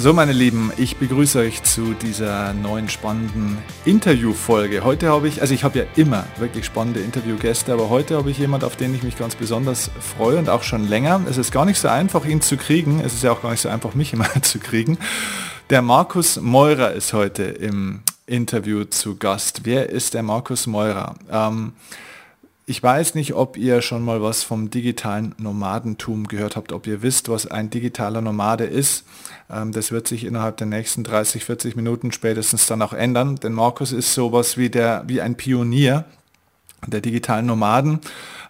So, meine Lieben, ich begrüße euch zu dieser neuen spannenden Interviewfolge. Heute habe ich, also ich habe ja immer wirklich spannende Interviewgäste, aber heute habe ich jemand, auf den ich mich ganz besonders freue und auch schon länger. Es ist gar nicht so einfach, ihn zu kriegen. Es ist ja auch gar nicht so einfach, mich immer zu kriegen. Der Markus Meurer ist heute im Interview zu Gast. Wer ist der Markus Meurer? Ähm, ich weiß nicht, ob ihr schon mal was vom digitalen Nomadentum gehört habt, ob ihr wisst, was ein digitaler Nomade ist. Ähm, das wird sich innerhalb der nächsten 30, 40 Minuten spätestens dann auch ändern, denn Markus ist sowas wie, der, wie ein Pionier der digitalen Nomaden.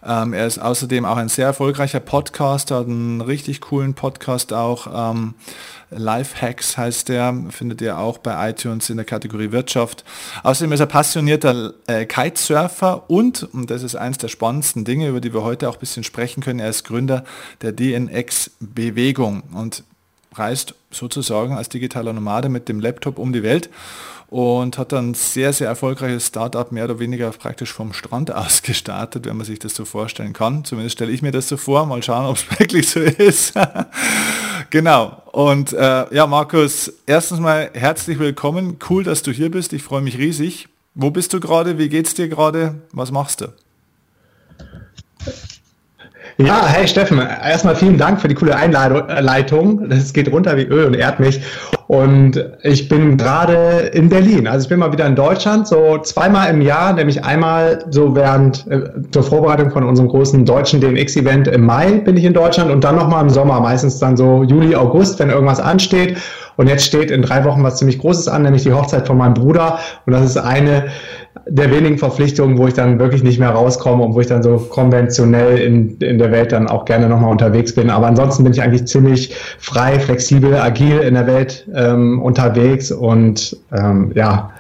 Ähm, er ist außerdem auch ein sehr erfolgreicher Podcaster, hat einen richtig coolen Podcast auch. Ähm, Lifehacks heißt der, findet ihr auch bei iTunes in der Kategorie Wirtschaft. Außerdem ist er passionierter äh, Kitesurfer und, und das ist eines der spannendsten Dinge, über die wir heute auch ein bisschen sprechen können, er ist Gründer der DNX-Bewegung und reist sozusagen als digitaler Nomade mit dem Laptop um die Welt und hat dann sehr, sehr erfolgreiches Startup mehr oder weniger praktisch vom Strand aus gestartet, wenn man sich das so vorstellen kann. Zumindest stelle ich mir das so vor. Mal schauen, ob es wirklich so ist. genau. Und äh, ja, Markus, erstens mal herzlich willkommen. Cool, dass du hier bist. Ich freue mich riesig. Wo bist du gerade? Wie geht's dir gerade? Was machst du? Ja, hey Steffen, erstmal vielen Dank für die coole Einleitung. Das geht runter wie Öl und ehrt mich. Und ich bin gerade in Berlin. Also ich bin mal wieder in Deutschland, so zweimal im Jahr, nämlich einmal so während äh, zur Vorbereitung von unserem großen deutschen DNX-Event im Mai bin ich in Deutschland und dann nochmal im Sommer, meistens dann so Juli, August, wenn irgendwas ansteht. Und jetzt steht in drei Wochen was ziemlich Großes an, nämlich die Hochzeit von meinem Bruder. Und das ist eine der wenigen Verpflichtungen, wo ich dann wirklich nicht mehr rauskomme und wo ich dann so konventionell in, in der Welt dann auch gerne nochmal unterwegs bin. Aber ansonsten bin ich eigentlich ziemlich frei, flexibel, agil in der Welt ähm, unterwegs und ähm, ja,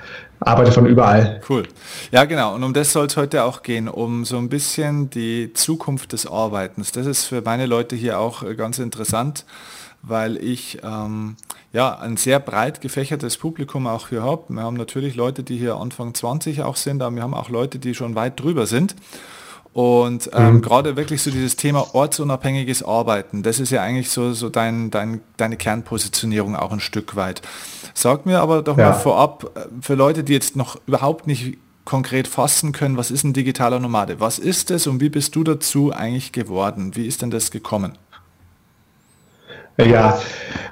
arbeite von überall. Cool. Ja, genau. Und um das soll es heute auch gehen, um so ein bisschen die Zukunft des Arbeitens. Das ist für meine Leute hier auch ganz interessant weil ich ähm, ja, ein sehr breit gefächertes Publikum auch hier habe. Wir haben natürlich Leute, die hier Anfang 20 auch sind, aber wir haben auch Leute, die schon weit drüber sind. Und ähm, mhm. gerade wirklich so dieses Thema ortsunabhängiges Arbeiten, das ist ja eigentlich so, so dein, dein, deine Kernpositionierung auch ein Stück weit. Sag mir aber doch ja. mal vorab, äh, für Leute, die jetzt noch überhaupt nicht konkret fassen können, was ist ein digitaler Nomade? Was ist es und wie bist du dazu eigentlich geworden? Wie ist denn das gekommen? Ja,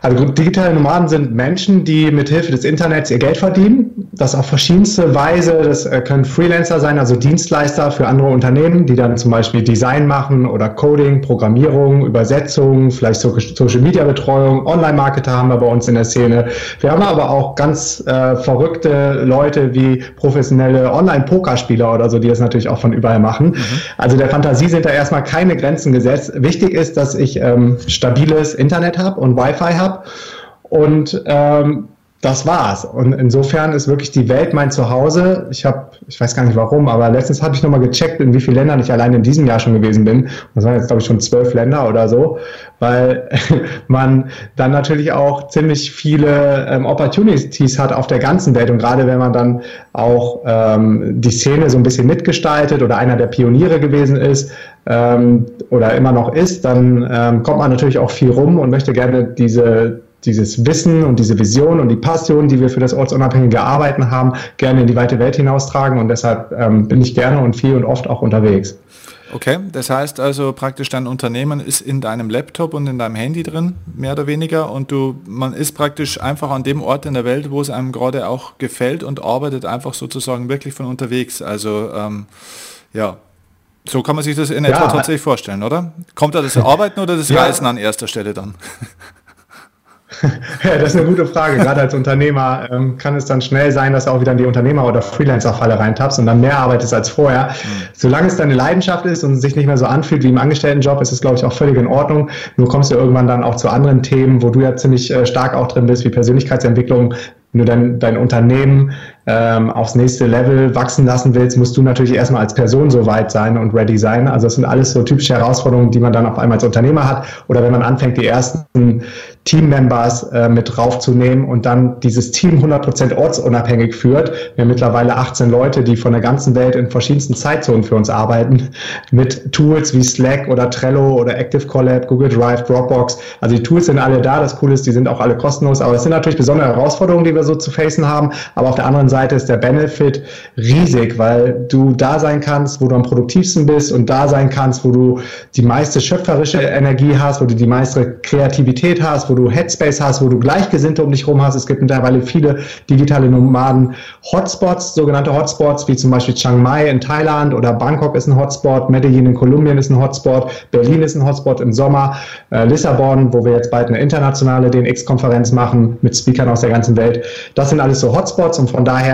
also digitale Nomaden sind Menschen, die mit Hilfe des Internets ihr Geld verdienen. Das auf verschiedenste Weise. Das äh, können Freelancer sein, also Dienstleister für andere Unternehmen, die dann zum Beispiel Design machen oder Coding, Programmierung, Übersetzung, vielleicht Social Media Betreuung, Online-Marketer haben wir bei uns in der Szene. Wir haben aber auch ganz äh, verrückte Leute wie professionelle Online-Pokerspieler oder so, die das natürlich auch von überall machen. Mhm. Also der Fantasie sind da erstmal keine Grenzen gesetzt. Wichtig ist, dass ich ähm, stabiles Internet habe und Wi-Fi habe. Und ähm, das war's. Und insofern ist wirklich die Welt mein Zuhause. Ich habe, ich weiß gar nicht warum, aber letztens habe ich nochmal gecheckt, in wie vielen Ländern ich allein in diesem Jahr schon gewesen bin. Das waren jetzt, glaube ich, schon zwölf Länder oder so, weil man dann natürlich auch ziemlich viele ähm, Opportunities hat auf der ganzen Welt. Und gerade wenn man dann auch ähm, die Szene so ein bisschen mitgestaltet oder einer der Pioniere gewesen ist, ähm, oder immer noch ist, dann ähm, kommt man natürlich auch viel rum und möchte gerne diese dieses Wissen und diese Vision und die Passion, die wir für das ortsunabhängige Arbeiten haben, gerne in die weite Welt hinaustragen. Und deshalb ähm, bin ich gerne und viel und oft auch unterwegs. Okay, das heißt also praktisch dein Unternehmen ist in deinem Laptop und in deinem Handy drin, mehr oder weniger, und du, man ist praktisch einfach an dem Ort in der Welt, wo es einem gerade auch gefällt und arbeitet einfach sozusagen wirklich von unterwegs. Also ähm, ja, so kann man sich das in etwa ja. tatsächlich vorstellen, oder? Kommt da das Arbeiten oder das Reisen an erster Stelle dann? Ja, das ist eine gute Frage. Gerade als Unternehmer ähm, kann es dann schnell sein, dass du auch wieder in die Unternehmer- oder Freelancer-Falle reintappst und dann mehr arbeitest als vorher. Mhm. Solange es deine Leidenschaft ist und sich nicht mehr so anfühlt wie im Angestelltenjob, ist es, glaube ich, auch völlig in Ordnung. Nur kommst du irgendwann dann auch zu anderen Themen, wo du ja ziemlich äh, stark auch drin bist, wie Persönlichkeitsentwicklung, wenn du dein, dein Unternehmen ähm, aufs nächste Level wachsen lassen willst, musst du natürlich erstmal als Person so weit sein und ready sein. Also das sind alles so typische Herausforderungen, die man dann auf einmal als Unternehmer hat. Oder wenn man anfängt, die ersten Team-Members äh, mit draufzunehmen und dann dieses Team 100% ortsunabhängig führt. Wir haben mittlerweile 18 Leute, die von der ganzen Welt in verschiedensten Zeitzonen für uns arbeiten, mit Tools wie Slack oder Trello oder Active Collab, Google Drive, Dropbox. Also die Tools sind alle da. Das Coole ist, die sind auch alle kostenlos. Aber es sind natürlich besondere Herausforderungen, die wir so zu facen haben. Aber auf der anderen Seite ist der Benefit riesig, weil du da sein kannst, wo du am produktivsten bist und da sein kannst, wo du die meiste schöpferische Energie hast, wo du die meiste Kreativität hast, wo du Headspace hast, wo du Gleichgesinnte um dich rum hast. Es gibt mittlerweile viele digitale Nomaden Hotspots, sogenannte Hotspots, wie zum Beispiel Chiang Mai in Thailand oder Bangkok ist ein Hotspot, Medellin in Kolumbien ist ein Hotspot, Berlin ist ein Hotspot im Sommer, äh, Lissabon, wo wir jetzt bald eine internationale DNX-Konferenz machen mit Speakern aus der ganzen Welt. Das sind alles so Hotspots und von daher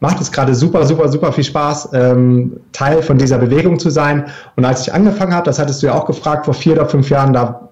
macht es gerade super, super, super viel Spaß, ähm, Teil von dieser Bewegung zu sein. Und als ich angefangen habe, das hattest du ja auch gefragt, vor vier oder fünf Jahren, da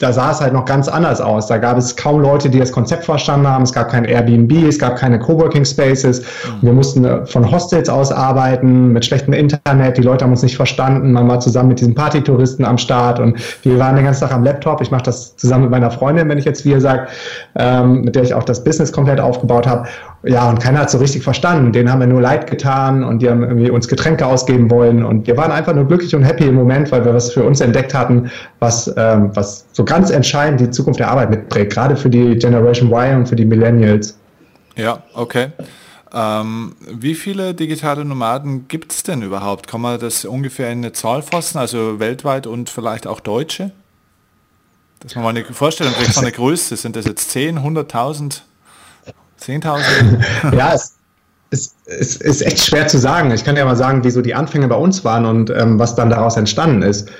da sah es halt noch ganz anders aus. Da gab es kaum Leute, die das Konzept verstanden haben. Es gab kein Airbnb, es gab keine Coworking Spaces. Mhm. Wir mussten äh, von Hostels aus arbeiten, mit schlechtem Internet. Die Leute haben uns nicht verstanden. Man war zusammen mit diesen Partytouristen am Start und wir waren den ganzen Tag am Laptop. Ich mache das zusammen mit meiner Freundin, wenn ich jetzt wir sage, ähm, mit der ich auch das Business komplett aufgebaut habe. Ja, und keiner hat so richtig verstanden. Denen haben wir nur leid getan und die haben irgendwie uns Getränke ausgeben wollen. Und wir waren einfach nur glücklich und happy im Moment, weil wir was für uns entdeckt hatten, was, ähm, was so ganz entscheidend die Zukunft der Arbeit mitprägt, gerade für die Generation Y und für die Millennials. Ja, okay. Ähm, wie viele digitale Nomaden gibt es denn überhaupt? Kann man das ungefähr in eine Zahl fassen, also weltweit und vielleicht auch Deutsche? Dass man mal eine Vorstellung kriegt von der Größe. Sind das jetzt 10, 100.000? 10.000? ja, es, es, es, ist echt schwer zu sagen. Ich kann ja mal sagen, wie so die Anfänge bei uns waren und ähm, was dann daraus entstanden ist.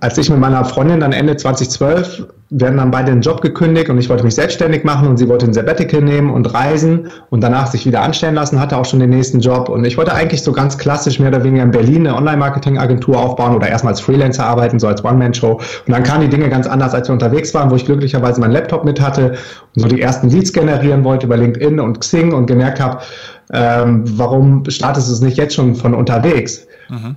Als ich mit meiner Freundin dann Ende 2012, wir haben dann beide den Job gekündigt und ich wollte mich selbstständig machen und sie wollte ein Sabbatical nehmen und reisen und danach sich wieder anstellen lassen, hatte auch schon den nächsten Job. Und ich wollte eigentlich so ganz klassisch mehr oder weniger in Berlin eine Online-Marketing-Agentur aufbauen oder erstmal als Freelancer arbeiten, so als One-Man-Show. Und dann kamen die Dinge ganz anders, als wir unterwegs waren, wo ich glücklicherweise meinen Laptop mit hatte und so die ersten Leads generieren wollte über LinkedIn und Xing und gemerkt habe, ähm, warum startest du es nicht jetzt schon von unterwegs? Mhm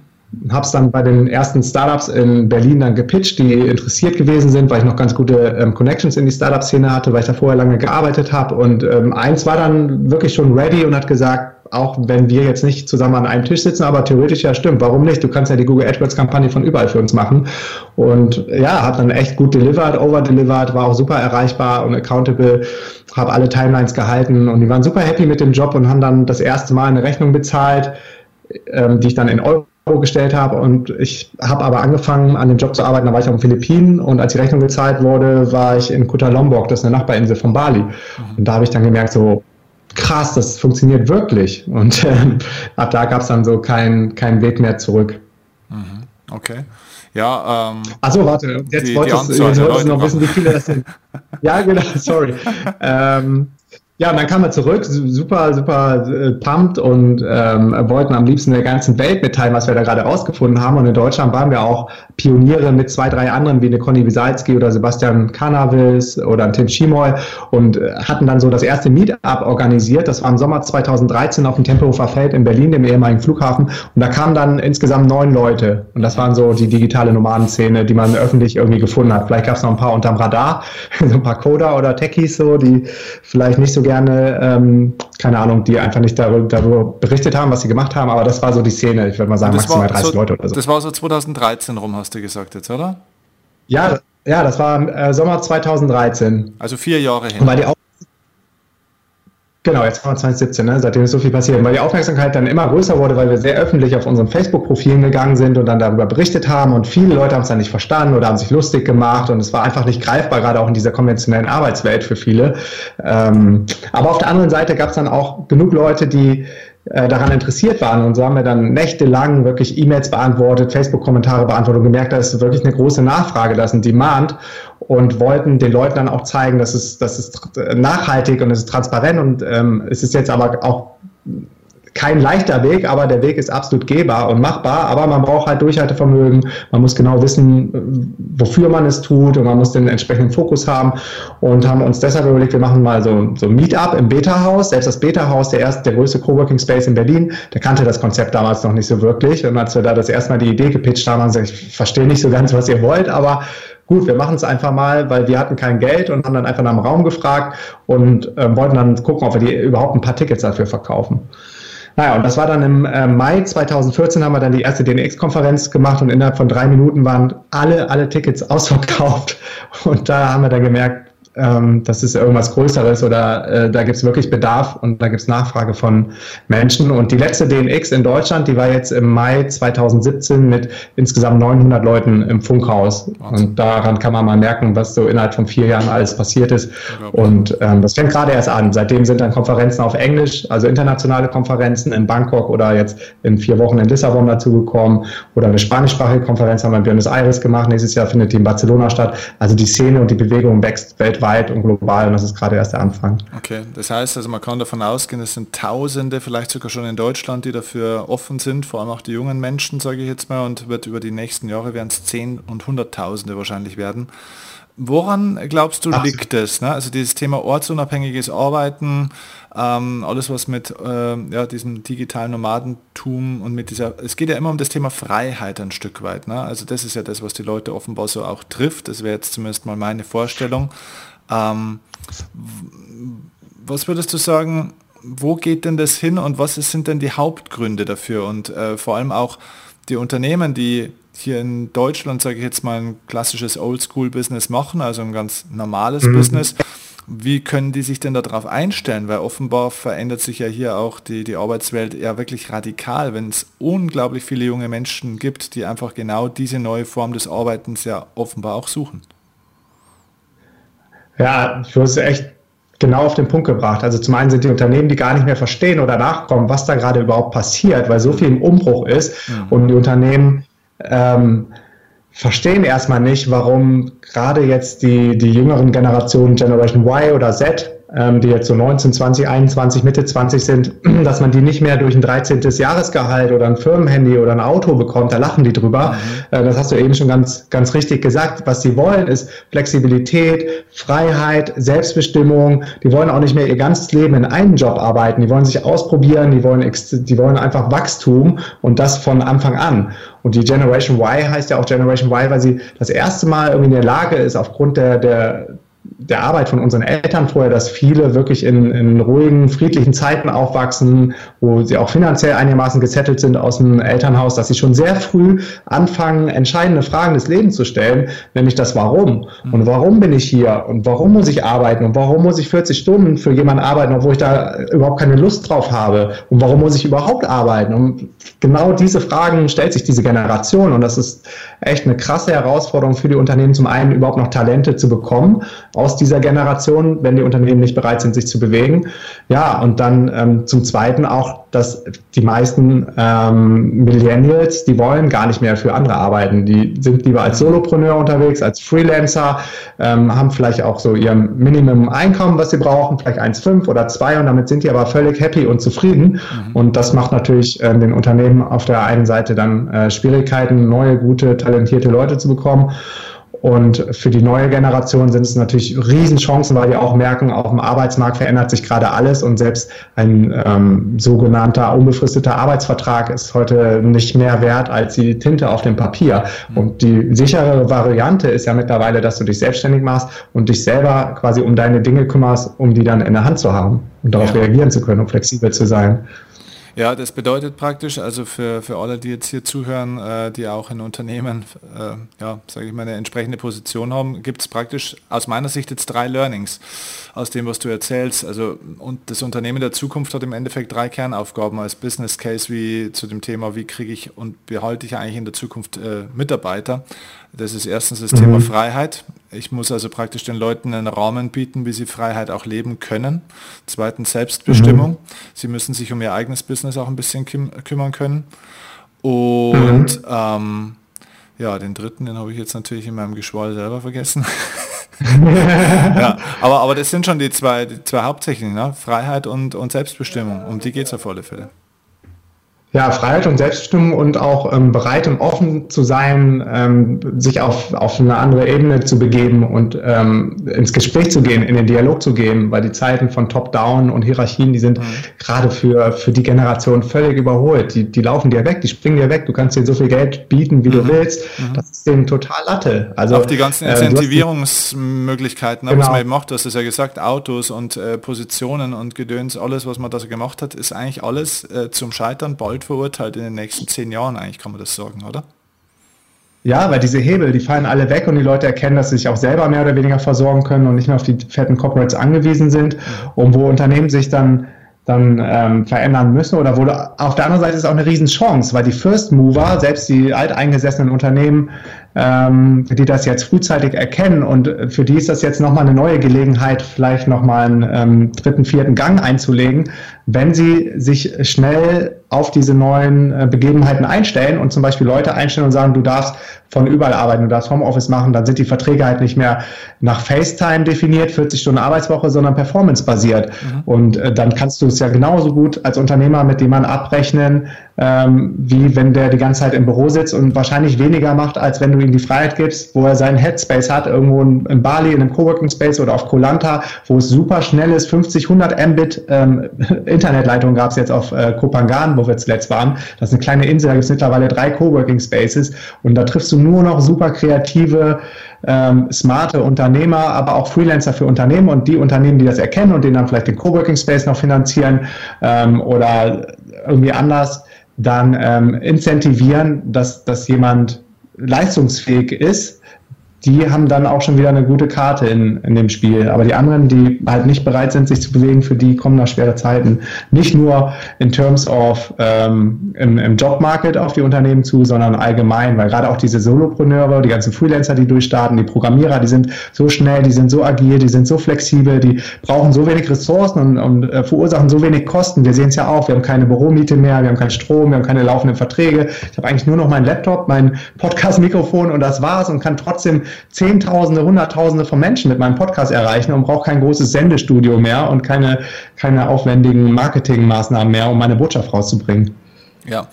habe es dann bei den ersten Startups in Berlin dann gepitcht, die interessiert gewesen sind, weil ich noch ganz gute ähm, Connections in die Startup-Szene hatte, weil ich da vorher lange gearbeitet habe. Und ähm, eins war dann wirklich schon ready und hat gesagt, auch wenn wir jetzt nicht zusammen an einem Tisch sitzen, aber theoretisch ja stimmt, warum nicht? Du kannst ja die Google AdWords-Kampagne von überall für uns machen. Und ja, hat dann echt gut delivered, over-delivered, war auch super erreichbar und accountable, habe alle Timelines gehalten und die waren super happy mit dem Job und haben dann das erste Mal eine Rechnung bezahlt, ähm, die ich dann in Euro gestellt habe und ich habe aber angefangen an dem Job zu arbeiten, da war ich auf den Philippinen und als die Rechnung gezahlt wurde, war ich in Kuta Lombok, das ist eine Nachbarinsel von Bali und da habe ich dann gemerkt so krass, das funktioniert wirklich und äh, ab da gab es dann so keinen kein Weg mehr zurück. Mhm. Okay. Ja, ähm, Achso, warte, jetzt wolltest du noch wissen, wie viele das sind. ja, genau, sorry. ähm, ja, und dann kam er zurück, super, super äh, pumped und ähm, wollten am liebsten der ganzen Welt mitteilen, was wir da gerade rausgefunden haben. Und in Deutschland waren wir auch Pioniere mit zwei, drei anderen, wie eine Conny Wisalski oder Sebastian Cannavils oder Tim Schimoy und äh, hatten dann so das erste Meetup organisiert. Das war im Sommer 2013 auf dem Tempelhofer Feld in Berlin, dem ehemaligen Flughafen. Und da kamen dann insgesamt neun Leute. Und das waren so die digitale Nomadenszene, die man öffentlich irgendwie gefunden hat. Vielleicht gab es noch ein paar unterm Radar, so ein paar Coder oder Techies so, die vielleicht nicht so gerne, ähm, keine Ahnung, die einfach nicht darüber, darüber, berichtet haben, was sie gemacht haben, aber das war so die Szene, ich würde mal sagen, maximal 30 so, Leute oder so. Das war so 2013 rum, hast du gesagt jetzt, oder? Ja, ja, das war äh, Sommer 2013. Also vier Jahre hin. Und weil die Genau, jetzt kommen wir 2017, ne? seitdem ist so viel passiert. Weil die Aufmerksamkeit dann immer größer wurde, weil wir sehr öffentlich auf unseren Facebook-Profilen gegangen sind und dann darüber berichtet haben und viele Leute haben es dann nicht verstanden oder haben sich lustig gemacht und es war einfach nicht greifbar, gerade auch in dieser konventionellen Arbeitswelt für viele. Ähm, aber auf der anderen Seite gab es dann auch genug Leute, die äh, daran interessiert waren. Und so haben wir dann nächtelang wirklich E-Mails beantwortet, Facebook-Kommentare beantwortet und gemerkt, da ist wirklich eine große Nachfrage, da ist ein Demand und wollten den Leuten dann auch zeigen, dass es, dass es nachhaltig und es ist transparent und ähm, es ist jetzt aber auch kein leichter Weg, aber der Weg ist absolut gehbar und machbar. Aber man braucht halt Durchhaltevermögen. Man muss genau wissen, wofür man es tut und man muss den entsprechenden Fokus haben und haben uns deshalb überlegt, wir machen mal so, so ein Meetup im Beta-Haus. Selbst das Beta-Haus, der erste, der größte Coworking Space in Berlin, der kannte das Konzept damals noch nicht so wirklich. Und als wir da das erste Mal die Idee gepitcht haben, haben sie gesagt, ich verstehe nicht so ganz, was ihr wollt, aber gut, wir machen es einfach mal, weil wir hatten kein Geld und haben dann einfach nach dem Raum gefragt und äh, wollten dann gucken, ob wir die überhaupt ein paar Tickets dafür verkaufen. Naja, und das war dann im äh, Mai 2014 haben wir dann die erste DNX-Konferenz gemacht und innerhalb von drei Minuten waren alle, alle Tickets ausverkauft. Und da haben wir dann gemerkt, ähm, das ist irgendwas Größeres oder äh, da gibt es wirklich Bedarf und da gibt es Nachfrage von Menschen. Und die letzte DNX in Deutschland, die war jetzt im Mai 2017 mit insgesamt 900 Leuten im Funkhaus. Und daran kann man mal merken, was so innerhalb von vier Jahren alles passiert ist. Und ähm, das fängt gerade erst an. Seitdem sind dann Konferenzen auf Englisch, also internationale Konferenzen in Bangkok oder jetzt in vier Wochen in Lissabon dazugekommen oder eine spanischsprachige Konferenz haben wir in Buenos Aires gemacht. Nächstes Jahr findet die in Barcelona statt. Also die Szene und die Bewegung wächst weltweit weltweit und global und das ist gerade erst der Anfang. Okay, das heißt also man kann davon ausgehen, es sind Tausende, vielleicht sogar schon in Deutschland, die dafür offen sind, vor allem auch die jungen Menschen, sage ich jetzt mal, und wird über die nächsten Jahre werden es Zehn und Hunderttausende wahrscheinlich werden. Woran glaubst du, liegt es? Ne? Also dieses Thema ortsunabhängiges Arbeiten, ähm, alles was mit äh, ja, diesem digitalen Nomadentum und mit dieser, es geht ja immer um das Thema Freiheit ein Stück weit. Ne? Also das ist ja das, was die Leute offenbar so auch trifft. Das wäre jetzt zumindest mal meine Vorstellung. Ähm, was würdest du sagen, wo geht denn das hin und was sind denn die Hauptgründe dafür? Und äh, vor allem auch die Unternehmen, die hier in Deutschland, sage ich jetzt mal, ein klassisches Oldschool-Business machen, also ein ganz normales mhm. Business. Wie können die sich denn darauf einstellen? Weil offenbar verändert sich ja hier auch die, die Arbeitswelt ja wirklich radikal, wenn es unglaublich viele junge Menschen gibt, die einfach genau diese neue Form des Arbeitens ja offenbar auch suchen. Ja, ich es echt genau auf den Punkt gebracht. Also zum einen sind die Unternehmen, die gar nicht mehr verstehen oder nachkommen, was da gerade überhaupt passiert, weil so viel im Umbruch ist mhm. und die Unternehmen ähm, verstehen erstmal nicht, warum gerade jetzt die, die jüngeren Generationen Generation Y oder Z die jetzt so 19, 20, 21, Mitte 20 sind, dass man die nicht mehr durch ein 13. Jahresgehalt oder ein Firmenhandy oder ein Auto bekommt, da lachen die drüber. Mhm. Äh, das hast du eben schon ganz, ganz richtig gesagt. Was sie wollen, ist Flexibilität, Freiheit, Selbstbestimmung. Die wollen auch nicht mehr ihr ganzes Leben in einem Job arbeiten. Die wollen sich ausprobieren, die wollen, die wollen einfach Wachstum und das von Anfang an. Und die Generation Y heißt ja auch Generation Y, weil sie das erste Mal irgendwie in der Lage ist, aufgrund der, der der Arbeit von unseren Eltern vorher, dass viele wirklich in, in ruhigen, friedlichen Zeiten aufwachsen, wo sie auch finanziell einigermaßen gesettelt sind aus dem Elternhaus, dass sie schon sehr früh anfangen, entscheidende Fragen des Lebens zu stellen, nämlich das Warum. Und warum bin ich hier? Und warum muss ich arbeiten? Und warum muss ich 40 Stunden für jemanden arbeiten, obwohl ich da überhaupt keine Lust drauf habe? Und warum muss ich überhaupt arbeiten? Und genau diese Fragen stellt sich diese Generation. Und das ist echt eine krasse Herausforderung für die Unternehmen, zum einen überhaupt noch Talente zu bekommen aus dieser Generation, wenn die Unternehmen nicht bereit sind, sich zu bewegen. Ja, und dann ähm, zum Zweiten auch, dass die meisten ähm, Millennials, die wollen gar nicht mehr für andere arbeiten. Die sind lieber als Solopreneur unterwegs, als Freelancer, ähm, haben vielleicht auch so ihr Minimum-Einkommen, was sie brauchen, vielleicht 1,5 oder 2 und damit sind die aber völlig happy und zufrieden. Mhm. Und das macht natürlich äh, den Unternehmen auf der einen Seite dann äh, Schwierigkeiten, neue, gute, talentierte Leute zu bekommen. Und für die neue Generation sind es natürlich Riesenchancen, weil die auch merken, auch im Arbeitsmarkt verändert sich gerade alles und selbst ein ähm, sogenannter unbefristeter Arbeitsvertrag ist heute nicht mehr wert als die Tinte auf dem Papier. Und die sichere Variante ist ja mittlerweile, dass du dich selbstständig machst und dich selber quasi um deine Dinge kümmerst, um die dann in der Hand zu haben und darauf ja. reagieren zu können und flexibel zu sein. Ja, das bedeutet praktisch, also für, für alle, die jetzt hier zuhören, äh, die auch in Unternehmen, äh, ja, sage ich mal, eine entsprechende Position haben, gibt es praktisch aus meiner Sicht jetzt drei Learnings aus dem, was du erzählst. Also und das Unternehmen der Zukunft hat im Endeffekt drei Kernaufgaben als Business Case wie zu dem Thema, wie kriege ich und behalte ich eigentlich in der Zukunft äh, Mitarbeiter. Das ist erstens das mhm. Thema Freiheit. Ich muss also praktisch den Leuten einen Rahmen bieten, wie sie Freiheit auch leben können. Zweitens Selbstbestimmung. Mhm. Sie müssen sich um ihr eigenes Business auch ein bisschen küm kümmern können. Und mhm. ähm, ja, den dritten, den habe ich jetzt natürlich in meinem Geschwall selber vergessen. ja, aber, aber das sind schon die zwei, die zwei Hauptsächlichen, ne? Freiheit und, und Selbstbestimmung. Um die geht es auf alle Fälle. Ja, Freiheit und Selbstbestimmung und auch ähm, bereit und offen zu sein, ähm, sich auf, auf eine andere Ebene zu begeben und ähm, ins Gespräch zu gehen, in den Dialog zu gehen, weil die Zeiten von Top-Down und Hierarchien, die sind mhm. gerade für, für die Generation völlig überholt. Die, die laufen dir weg, die springen dir weg. Du kannst dir so viel Geld bieten, wie mhm. du willst. Mhm. Das ist denen total Latte. Also, auch die ganzen äh, Incentivierungsmöglichkeiten, genau. was man eben macht, du hast es ja gesagt, Autos und äh, Positionen und Gedöns, alles, was man da so gemacht hat, ist eigentlich alles äh, zum Scheitern bald verurteilt in den nächsten zehn Jahren, eigentlich kann man das sagen, oder? Ja, weil diese Hebel, die fallen alle weg und die Leute erkennen, dass sie sich auch selber mehr oder weniger versorgen können und nicht mehr auf die fetten Corporates angewiesen sind. Mhm. Und wo Unternehmen sich dann dann ähm, verändern müssen oder wo auf der anderen Seite ist es auch eine Riesenchance, weil die First Mover, selbst die alteingesessenen Unternehmen, ähm, die das jetzt frühzeitig erkennen und für die ist das jetzt nochmal eine neue Gelegenheit, vielleicht nochmal einen ähm, dritten, vierten Gang einzulegen, wenn sie sich schnell auf diese neuen äh, Begebenheiten einstellen und zum Beispiel Leute einstellen und sagen, du darfst von überall arbeiten, du darfst Homeoffice machen, dann sind die Verträge halt nicht mehr nach FaceTime definiert, 40 Stunden Arbeitswoche, sondern performance-basiert. Mhm. Und äh, dann kannst du es ja genauso gut als Unternehmer mit dem man abrechnen, ähm, wie wenn der die ganze Zeit im Büro sitzt und wahrscheinlich weniger macht, als wenn du ihm die Freiheit gibst, wo er seinen Headspace hat, irgendwo in, in Bali, in einem Coworking Space oder auf Kolanta, wo es super schnell ist, 50, 100 Mbit ähm, Internetleitung gab es jetzt auf äh, Kopangan, wo wir zuletzt waren. Das ist eine kleine Insel, da gibt es mittlerweile drei Coworking Spaces und da triffst du nur noch super kreative ähm, smarte Unternehmer, aber auch Freelancer für Unternehmen und die Unternehmen, die das erkennen und denen dann vielleicht den Coworking Space noch finanzieren ähm, oder irgendwie anders, dann ähm, incentivieren, dass, dass jemand leistungsfähig ist die haben dann auch schon wieder eine gute Karte in, in dem Spiel. Aber die anderen, die halt nicht bereit sind, sich zu bewegen, für die kommen da schwere Zeiten. Nicht nur in terms of ähm, im, im Jobmarket auf die Unternehmen zu, sondern allgemein, weil gerade auch diese Solopreneure, die ganzen Freelancer, die durchstarten, die Programmierer, die sind so schnell, die sind so agil, die sind so flexibel, die brauchen so wenig Ressourcen und, und äh, verursachen so wenig Kosten. Wir sehen es ja auch, wir haben keine Büromiete mehr, wir haben keinen Strom, wir haben keine laufenden Verträge. Ich habe eigentlich nur noch meinen Laptop, mein Podcast-Mikrofon und das war's und kann trotzdem Zehntausende, Hunderttausende von Menschen mit meinem Podcast erreichen und brauche kein großes Sendestudio mehr und keine, keine aufwendigen Marketingmaßnahmen mehr, um meine Botschaft rauszubringen. Ja.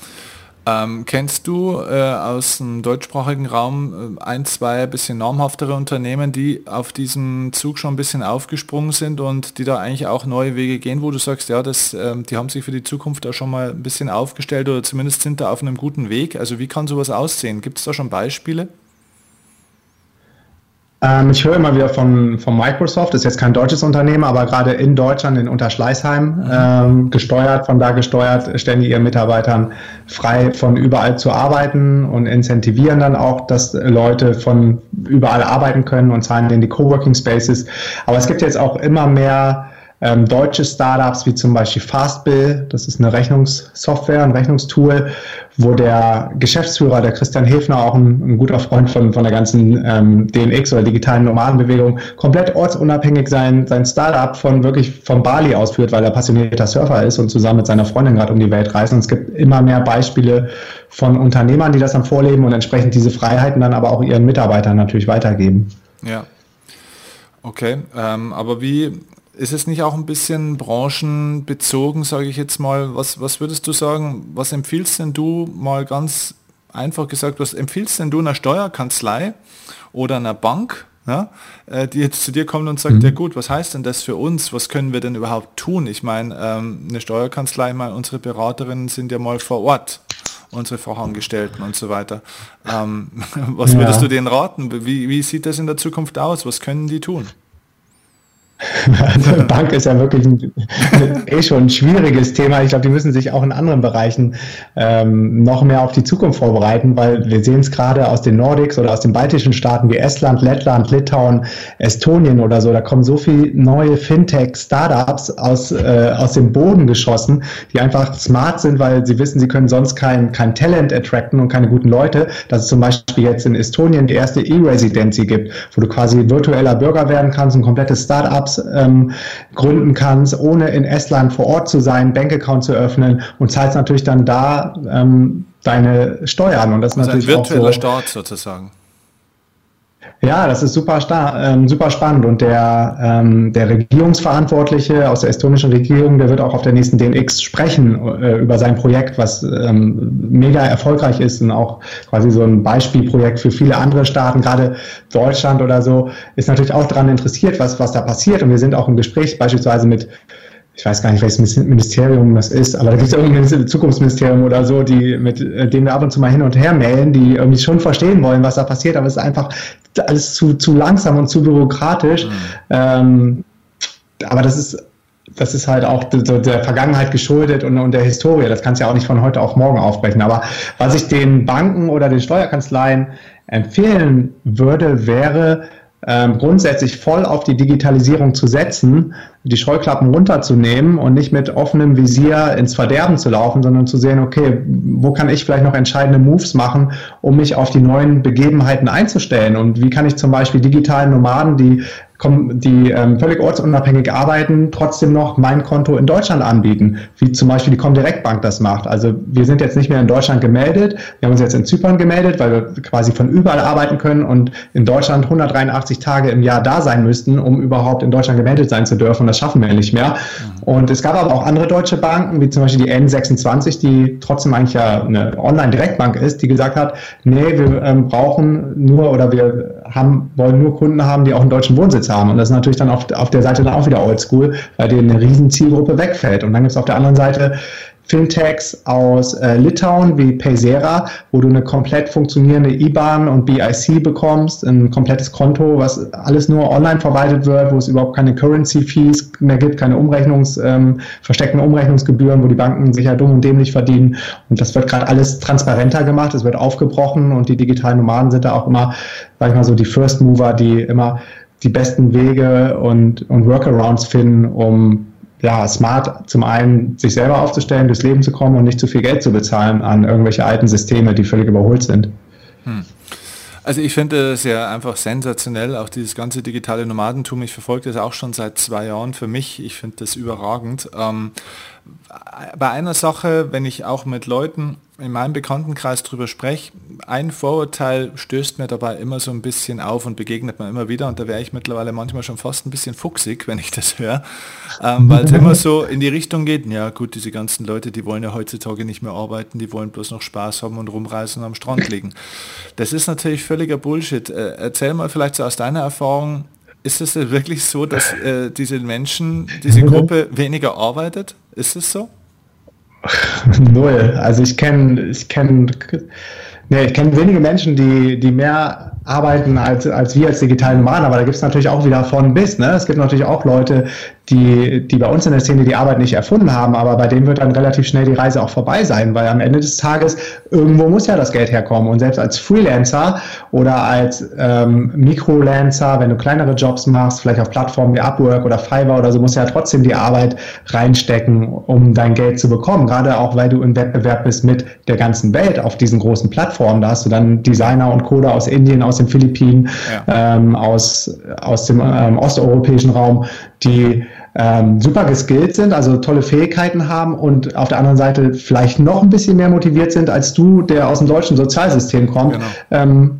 Ähm, kennst du äh, aus dem deutschsprachigen Raum äh, ein, zwei bisschen namhaftere Unternehmen, die auf diesem Zug schon ein bisschen aufgesprungen sind und die da eigentlich auch neue Wege gehen, wo du sagst, ja, das, äh, die haben sich für die Zukunft da schon mal ein bisschen aufgestellt oder zumindest sind da auf einem guten Weg. Also wie kann sowas aussehen? Gibt es da schon Beispiele? Ähm, ich höre immer wieder von, von Microsoft, ist jetzt kein deutsches Unternehmen, aber gerade in Deutschland, in Unterschleißheim, mhm. ähm, gesteuert, von da gesteuert, stellen die ihren Mitarbeitern frei, von überall zu arbeiten und incentivieren dann auch, dass Leute von überall arbeiten können und zahlen denen die Coworking Spaces. Aber es gibt jetzt auch immer mehr ähm, deutsche Startups wie zum Beispiel Fastbill, das ist eine Rechnungssoftware, ein Rechnungstool, wo der Geschäftsführer, der Christian Hefner, auch ein, ein guter Freund von, von der ganzen ähm, DNX oder digitalen Nomadenbewegung, komplett ortsunabhängig sein, sein Startup von wirklich von Bali ausführt, weil er passionierter Surfer ist und zusammen mit seiner Freundin gerade um die Welt reist. Und es gibt immer mehr Beispiele von Unternehmern, die das dann vorleben und entsprechend diese Freiheiten dann aber auch ihren Mitarbeitern natürlich weitergeben. Ja. Okay, ähm, aber wie ist es nicht auch ein bisschen branchenbezogen, sage ich jetzt mal? Was, was würdest du sagen, was empfiehlst denn du mal ganz einfach gesagt, was empfiehlst denn du einer Steuerkanzlei oder einer Bank, ja, äh, die jetzt zu dir kommt und sagt, mhm. ja gut, was heißt denn das für uns? Was können wir denn überhaupt tun? Ich meine, ähm, eine Steuerkanzlei, ich meine, unsere Beraterinnen sind ja mal vor Ort, unsere Fachangestellten und so weiter. Ähm, was würdest ja. du denen raten? Wie, wie sieht das in der Zukunft aus? Was können die tun? Bank ist ja wirklich ein, eh schon ein schwieriges Thema. Ich glaube, die müssen sich auch in anderen Bereichen ähm, noch mehr auf die Zukunft vorbereiten, weil wir sehen es gerade aus den Nordics oder aus den baltischen Staaten wie Estland, Lettland, Litauen, Estonien oder so. Da kommen so viele neue Fintech-Startups aus, äh, aus dem Boden geschossen, die einfach smart sind, weil sie wissen, sie können sonst kein, kein Talent attracten und keine guten Leute. Dass es zum Beispiel jetzt in Estonien die erste E-Residency gibt, wo du quasi virtueller Bürger werden kannst, ein komplettes Startup ähm, gründen kannst, ohne in Estland vor Ort zu sein, Bankaccount zu öffnen und zahlst natürlich dann da ähm, deine Steuern. Und das ist also natürlich ein virtueller auch so, Staat sozusagen. Ja, das ist super, ähm, super spannend. Und der, ähm, der Regierungsverantwortliche aus der estonischen Regierung, der wird auch auf der nächsten DNX sprechen äh, über sein Projekt, was ähm, mega erfolgreich ist und auch quasi so ein Beispielprojekt für viele andere Staaten, gerade Deutschland oder so, ist natürlich auch daran interessiert, was, was da passiert. Und wir sind auch im Gespräch beispielsweise mit ich weiß gar nicht, welches Ministerium das ist, aber da gibt es irgendein Zukunftsministerium oder so, die, mit äh, denen wir ab und zu mal hin und her mailen, die irgendwie schon verstehen wollen, was da passiert, aber es ist einfach alles zu, zu langsam und zu bürokratisch. Mhm. Ähm, aber das ist, das ist halt auch der, der Vergangenheit geschuldet und, und der Historie. Das kannst du ja auch nicht von heute auf morgen aufbrechen. Aber was ich den Banken oder den Steuerkanzleien empfehlen würde, wäre, ähm, grundsätzlich voll auf die Digitalisierung zu setzen, die Scheuklappen runterzunehmen und nicht mit offenem Visier ins Verderben zu laufen, sondern zu sehen, okay, wo kann ich vielleicht noch entscheidende Moves machen, um mich auf die neuen Begebenheiten einzustellen und wie kann ich zum Beispiel digitalen Nomaden, die die ähm, völlig ortsunabhängig arbeiten, trotzdem noch mein Konto in Deutschland anbieten, wie zum Beispiel die Comdirect Bank das macht. Also wir sind jetzt nicht mehr in Deutschland gemeldet, wir haben uns jetzt in Zypern gemeldet, weil wir quasi von überall arbeiten können und in Deutschland 183 Tage im Jahr da sein müssten, um überhaupt in Deutschland gemeldet sein zu dürfen. Das schaffen wir nicht mehr. Und es gab aber auch andere deutsche Banken, wie zum Beispiel die N26, die trotzdem eigentlich ja eine Online-Direktbank ist, die gesagt hat, nee, wir ähm, brauchen nur oder wir haben, wollen nur Kunden haben, die auch einen deutschen Wohnsitz haben. Und das ist natürlich dann auf, auf der Seite dann auch wieder oldschool, weil denen eine riesen Zielgruppe wegfällt. Und dann gibt es auf der anderen Seite Fintechs aus äh, Litauen wie Paysera, wo du eine komplett funktionierende IBAN und BIC bekommst, ein komplettes Konto, was alles nur online verwaltet wird, wo es überhaupt keine Currency-Fees mehr gibt, keine Umrechnungs, ähm, versteckten Umrechnungsgebühren, wo die Banken sich ja dumm und dämlich verdienen. Und das wird gerade alles transparenter gemacht, es wird aufgebrochen und die digitalen Nomaden sind da auch immer, sag ich mal so, die First Mover, die immer die besten Wege und, und Workarounds finden, um ja, smart zum einen sich selber aufzustellen, durchs Leben zu kommen und nicht zu viel Geld zu bezahlen an irgendwelche alten Systeme, die völlig überholt sind. Hm. Also ich finde es ja einfach sensationell, auch dieses ganze digitale Nomadentum. Ich verfolge das auch schon seit zwei Jahren für mich. Ich finde das überragend. Ähm, bei einer Sache, wenn ich auch mit Leuten in meinem Bekanntenkreis drüber spreche, ein Vorurteil stößt mir dabei immer so ein bisschen auf und begegnet mir immer wieder und da wäre ich mittlerweile manchmal schon fast ein bisschen fuchsig, wenn ich das höre, ähm, weil es immer so in die Richtung geht, ja gut, diese ganzen Leute, die wollen ja heutzutage nicht mehr arbeiten, die wollen bloß noch Spaß haben und rumreisen und am Strand liegen. Das ist natürlich völliger Bullshit. Äh, erzähl mal vielleicht so aus deiner Erfahrung, ist es wirklich so, dass äh, diese Menschen, diese Gruppe weniger arbeitet? Ist es so? Null. Also ich kenne, ich kenne, nee, ich kenne wenige Menschen, die, die mehr arbeiten als, als wir als digitale Nomaden, aber da gibt es natürlich auch wieder von bis. Ne? Es gibt natürlich auch Leute, die, die bei uns in der Szene die Arbeit nicht erfunden haben, aber bei denen wird dann relativ schnell die Reise auch vorbei sein, weil am Ende des Tages irgendwo muss ja das Geld herkommen. Und selbst als Freelancer oder als ähm, Mikrolancer, wenn du kleinere Jobs machst, vielleicht auf Plattformen wie Upwork oder Fiverr oder so, musst du ja trotzdem die Arbeit reinstecken, um dein Geld zu bekommen. Gerade auch, weil du im Wettbewerb bist mit der ganzen Welt auf diesen großen Plattformen. Da hast du dann Designer und Coder aus Indien, aus den Philippinen, ja. ähm, aus, aus dem ähm, osteuropäischen Raum, die ähm, super geskillt sind, also tolle Fähigkeiten haben und auf der anderen Seite vielleicht noch ein bisschen mehr motiviert sind als du, der aus dem deutschen Sozialsystem kommt. Genau. Ähm,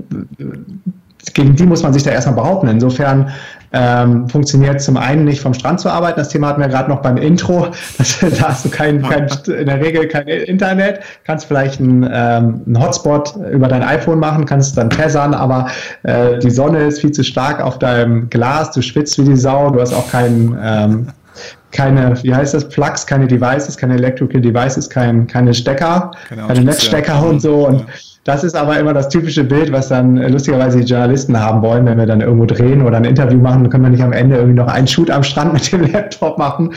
gegen die muss man sich da erstmal behaupten. Insofern ähm, funktioniert zum einen nicht vom Strand zu arbeiten. Das Thema hatten wir gerade noch beim Intro. Das, da hast du kein, kein, in der Regel kein Internet. Kannst vielleicht einen, ähm, einen Hotspot über dein iPhone machen, kannst dann tessern, aber äh, die Sonne ist viel zu stark auf deinem Glas. Du schwitzt wie die Sau. Du hast auch keinen ähm, keine, wie heißt das, Plugs, keine Devices, keine Electrical Devices, kein, keine Stecker, genau, keine Netzstecker ja. und so. Und. Das ist aber immer das typische Bild, was dann äh, lustigerweise die Journalisten haben wollen, wenn wir dann irgendwo drehen oder ein Interview machen, dann können wir nicht am Ende irgendwie noch einen Shoot am Strand mit dem Laptop machen.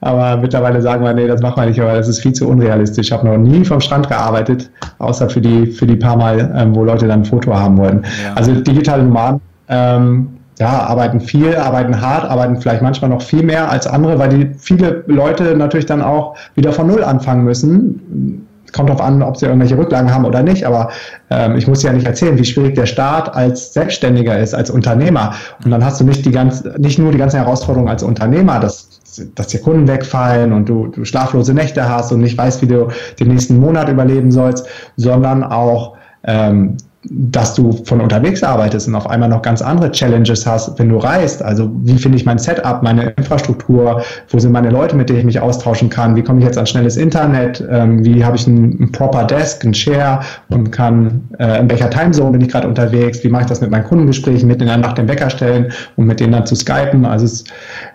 Aber mittlerweile sagen wir, nee, das machen wir nicht, aber das ist viel zu unrealistisch. Ich habe noch nie vom Strand gearbeitet, außer für die, für die paar Mal, ähm, wo Leute dann ein Foto haben wollten. Ja. Also digitale Nomaden, ähm, ja, arbeiten viel, arbeiten hart, arbeiten vielleicht manchmal noch viel mehr als andere, weil die viele Leute natürlich dann auch wieder von Null anfangen müssen kommt darauf an, ob sie irgendwelche Rücklagen haben oder nicht, aber ähm, ich muss ja nicht erzählen, wie schwierig der Start als Selbstständiger ist, als Unternehmer. Und dann hast du nicht die ganz, nicht nur die ganze Herausforderung als Unternehmer, dass dass dir Kunden wegfallen und du, du schlaflose Nächte hast und nicht weißt, wie du den nächsten Monat überleben sollst, sondern auch ähm, dass du von unterwegs arbeitest und auf einmal noch ganz andere Challenges hast, wenn du reist. Also wie finde ich mein Setup, meine Infrastruktur, wo sind meine Leute, mit denen ich mich austauschen kann, wie komme ich jetzt an schnelles Internet, ähm, wie habe ich ein, ein, proper Desk, ein Share und kann, äh, in welcher Timezone bin ich gerade unterwegs, wie mache ich das mit meinen Kundengesprächen, mit in der Nacht den Wecker stellen und mit denen dann zu skypen. Also es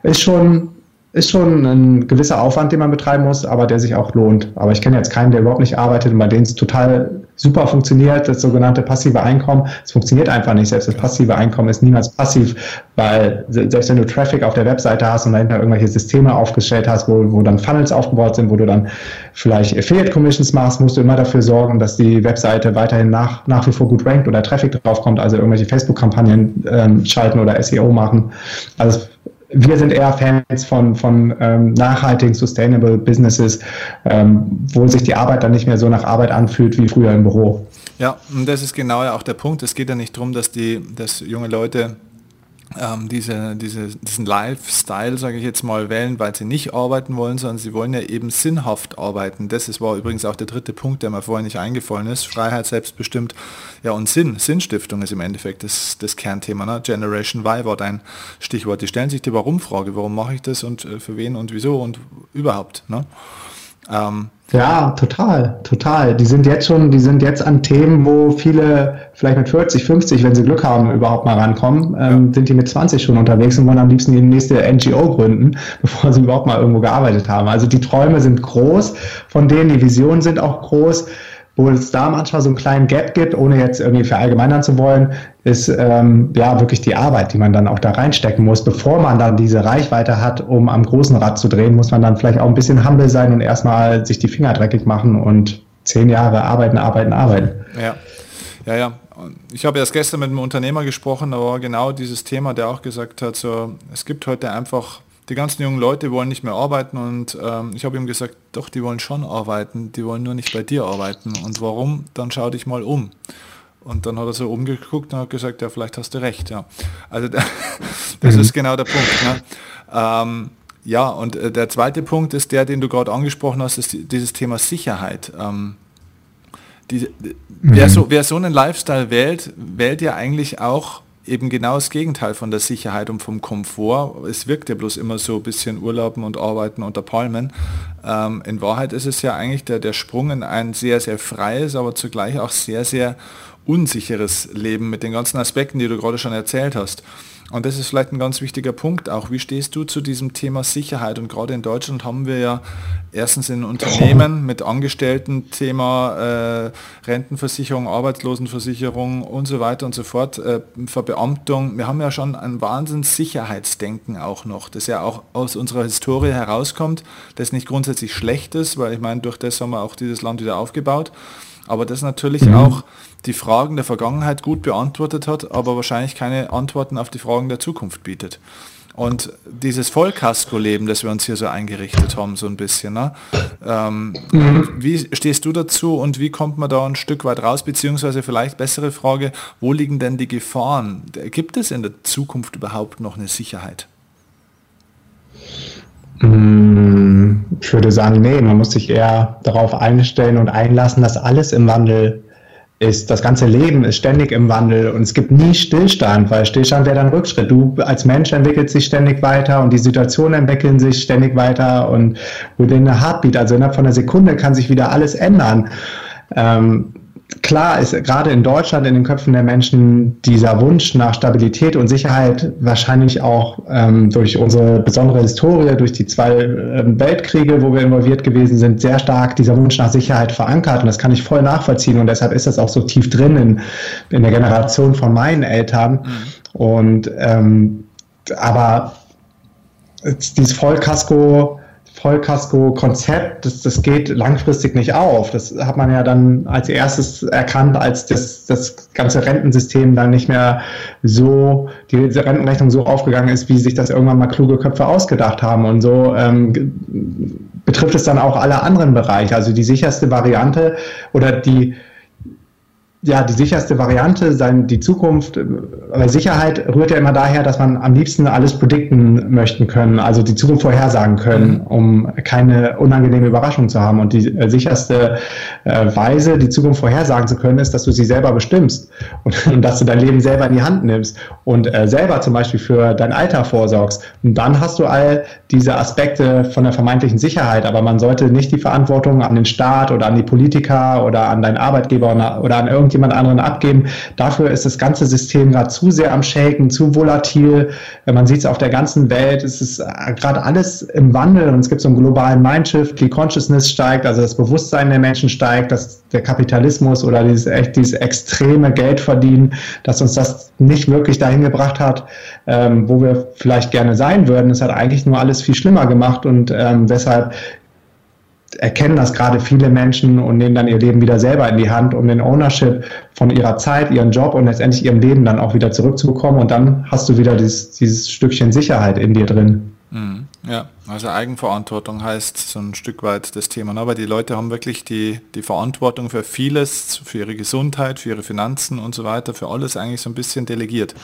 ist schon ist schon ein gewisser Aufwand, den man betreiben muss, aber der sich auch lohnt. Aber ich kenne jetzt keinen, der überhaupt nicht arbeitet und bei denen es total super funktioniert, das sogenannte passive Einkommen. Es funktioniert einfach nicht. Selbst das passive Einkommen ist niemals passiv, weil selbst wenn du Traffic auf der Webseite hast und dahinter irgendwelche Systeme aufgestellt hast, wo, wo dann Funnels aufgebaut sind, wo du dann vielleicht Affiliate Commissions machst, musst du immer dafür sorgen, dass die Webseite weiterhin nach, nach wie vor gut rankt oder Traffic draufkommt, also irgendwelche Facebook-Kampagnen ähm, schalten oder SEO machen. Also wir sind eher Fans von, von ähm, nachhaltigen, sustainable Businesses, ähm, wo sich die Arbeit dann nicht mehr so nach Arbeit anfühlt wie früher im Büro. Ja, und das ist genau ja auch der Punkt. Es geht ja nicht darum, dass die, dass junge Leute ähm, diese, diese, diesen Lifestyle, sage ich jetzt mal, wählen, weil sie nicht arbeiten wollen, sondern sie wollen ja eben sinnhaft arbeiten. Das ist, war übrigens auch der dritte Punkt, der mir vorher nicht eingefallen ist. Freiheit, selbstbestimmt, ja und Sinn, Sinnstiftung ist im Endeffekt das, das Kernthema. Ne? Generation Y war dein Stichwort. Die stellen sich die Warum-Frage, warum mache ich das und äh, für wen und wieso und überhaupt. Ne? Ähm, ja, total, total. Die sind jetzt schon, die sind jetzt an Themen, wo viele vielleicht mit 40, 50, wenn sie Glück haben, überhaupt mal rankommen, ähm, ja. sind die mit 20 schon unterwegs und wollen am liebsten die nächste NGO gründen, bevor sie überhaupt mal irgendwo gearbeitet haben. Also die Träume sind groß, von denen die Visionen sind auch groß wo es da manchmal so einen kleinen Gap gibt, ohne jetzt irgendwie verallgemeinern zu wollen, ist ähm, ja wirklich die Arbeit, die man dann auch da reinstecken muss. Bevor man dann diese Reichweite hat, um am großen Rad zu drehen, muss man dann vielleicht auch ein bisschen humble sein und erstmal sich die Finger dreckig machen und zehn Jahre arbeiten, arbeiten, arbeiten. Ja, ja, ja. Ich habe erst gestern mit einem Unternehmer gesprochen, aber genau dieses Thema, der auch gesagt hat, so, es gibt heute einfach die ganzen jungen Leute wollen nicht mehr arbeiten und ähm, ich habe ihm gesagt, doch, die wollen schon arbeiten, die wollen nur nicht bei dir arbeiten. Und warum? Dann schau dich mal um. Und dann hat er so umgeguckt und hat gesagt, ja, vielleicht hast du recht, ja. Also das mhm. ist genau der Punkt. Ne? Ähm, ja, und äh, der zweite Punkt ist der, den du gerade angesprochen hast, ist dieses Thema Sicherheit. Ähm, die, mhm. wer, so, wer so einen Lifestyle wählt, wählt ja eigentlich auch eben genau das Gegenteil von der Sicherheit und vom Komfort. Es wirkt ja bloß immer so ein bisschen Urlauben und Arbeiten unter Palmen. Ähm, in Wahrheit ist es ja eigentlich der, der Sprung in ein sehr, sehr freies, aber zugleich auch sehr, sehr unsicheres Leben mit den ganzen Aspekten, die du gerade schon erzählt hast. Und das ist vielleicht ein ganz wichtiger Punkt auch. Wie stehst du zu diesem Thema Sicherheit? Und gerade in Deutschland haben wir ja erstens in Unternehmen mit Angestellten Thema äh, Rentenversicherung, Arbeitslosenversicherung und so weiter und so fort, äh, Verbeamtung. Wir haben ja schon ein Wahnsinns Sicherheitsdenken auch noch, das ja auch aus unserer Historie herauskommt, das nicht grundsätzlich schlecht ist, weil ich meine, durch das haben wir auch dieses Land wieder aufgebaut aber das natürlich mhm. auch die Fragen der Vergangenheit gut beantwortet hat, aber wahrscheinlich keine Antworten auf die Fragen der Zukunft bietet. Und dieses Vollkasko-Leben, das wir uns hier so eingerichtet haben, so ein bisschen, ne? ähm, mhm. wie stehst du dazu und wie kommt man da ein Stück weit raus, beziehungsweise vielleicht bessere Frage, wo liegen denn die Gefahren? Gibt es in der Zukunft überhaupt noch eine Sicherheit? Mm, ich würde sagen, nee, man muss sich eher darauf einstellen und einlassen, dass alles im Wandel ist. Das ganze Leben ist ständig im Wandel und es gibt nie Stillstand, weil Stillstand wäre dann Rückschritt. Du als Mensch entwickelst sich ständig weiter und die Situationen entwickeln sich ständig weiter und within a Heartbeat, also innerhalb von einer Sekunde kann sich wieder alles ändern. Ähm, klar ist gerade in Deutschland in den Köpfen der Menschen dieser Wunsch nach Stabilität und Sicherheit wahrscheinlich auch ähm, durch unsere besondere Historie, durch die zwei äh, Weltkriege, wo wir involviert gewesen sind, sehr stark dieser Wunsch nach Sicherheit verankert. Und das kann ich voll nachvollziehen. Und deshalb ist das auch so tief drin in, in der Generation von meinen Eltern. Mhm. Und ähm, aber dieses Vollkasko Vollkasko-Konzept, das, das geht langfristig nicht auf. Das hat man ja dann als erstes erkannt, als das, das ganze Rentensystem dann nicht mehr so, die Rentenrechnung so aufgegangen ist, wie sich das irgendwann mal kluge Köpfe ausgedacht haben. Und so ähm, betrifft es dann auch alle anderen Bereiche. Also die sicherste Variante oder die ja, die sicherste Variante, sein, die Zukunft, aber Sicherheit rührt ja immer daher, dass man am liebsten alles predikten möchten können, also die Zukunft vorhersagen können, mhm. um keine unangenehme Überraschung zu haben. Und die äh, sicherste äh, Weise, die Zukunft vorhersagen zu können, ist, dass du sie selber bestimmst und, und dass du dein Leben selber in die Hand nimmst und äh, selber zum Beispiel für dein Alter vorsorgst. Und dann hast du all diese Aspekte von der vermeintlichen Sicherheit, aber man sollte nicht die Verantwortung an den Staat oder an die Politiker oder an deinen Arbeitgeber oder an irgendeinen irgendjemand anderen abgeben. Dafür ist das ganze System gerade zu sehr am Shaken, zu volatil. Man sieht es auf der ganzen Welt. Es ist äh, gerade alles im Wandel und es gibt so einen globalen Mindshift. Die Consciousness steigt, also das Bewusstsein der Menschen steigt, dass der Kapitalismus oder dieses echt dieses extreme Geldverdienen, dass uns das nicht wirklich dahin gebracht hat, ähm, wo wir vielleicht gerne sein würden. Es hat eigentlich nur alles viel schlimmer gemacht und ähm, deshalb erkennen das gerade viele Menschen und nehmen dann ihr Leben wieder selber in die Hand, um den Ownership von ihrer Zeit, ihren Job und letztendlich ihrem Leben dann auch wieder zurückzubekommen. Und dann hast du wieder dieses, dieses Stückchen Sicherheit in dir drin. Mhm. Ja, also Eigenverantwortung heißt so ein Stück weit das Thema. Aber die Leute haben wirklich die, die Verantwortung für vieles, für ihre Gesundheit, für ihre Finanzen und so weiter, für alles eigentlich so ein bisschen delegiert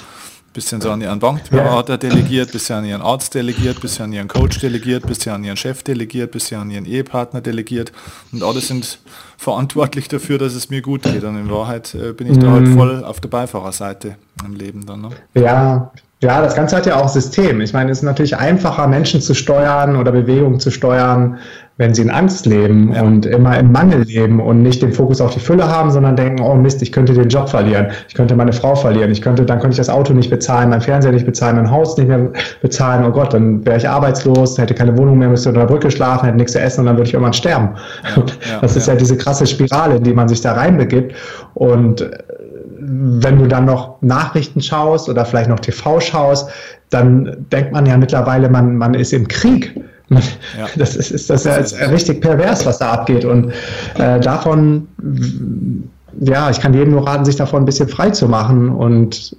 bisschen so an ihren Bankberater delegiert, bisschen an ihren Arzt delegiert, bisschen an ihren Coach delegiert, bisschen an ihren Chef delegiert, bisschen an ihren Ehepartner delegiert und alle sind verantwortlich dafür, dass es mir gut geht und in Wahrheit äh, bin ich da halt mhm. voll auf der Beifahrerseite im Leben dann. Ne? Ja, ja, das Ganze hat ja auch System. Ich meine, es ist natürlich einfacher, Menschen zu steuern oder Bewegungen zu steuern, wenn sie in Angst leben ja. und immer im Mangel leben und nicht den Fokus auf die Fülle haben, sondern denken, oh Mist, ich könnte den Job verlieren, ich könnte meine Frau verlieren, ich könnte, dann könnte ich das Auto nicht bezahlen, mein Fernseher nicht bezahlen, mein Haus nicht mehr bezahlen, oh Gott, dann wäre ich arbeitslos, hätte keine Wohnung mehr, müsste unter der Brücke schlafen, hätte nichts zu essen und dann würde ich irgendwann sterben. Ja, ja, das ist ja. diese krasse Spirale, in die man sich da reinbegibt und äh, wenn du dann noch Nachrichten schaust oder vielleicht noch TV schaust, dann denkt man ja mittlerweile, man, man ist im Krieg. Ja. Das ist, ist das, ja richtig pervers, was da abgeht. Und äh, davon, ja, ich kann jedem nur raten, sich davon ein bisschen frei zu machen und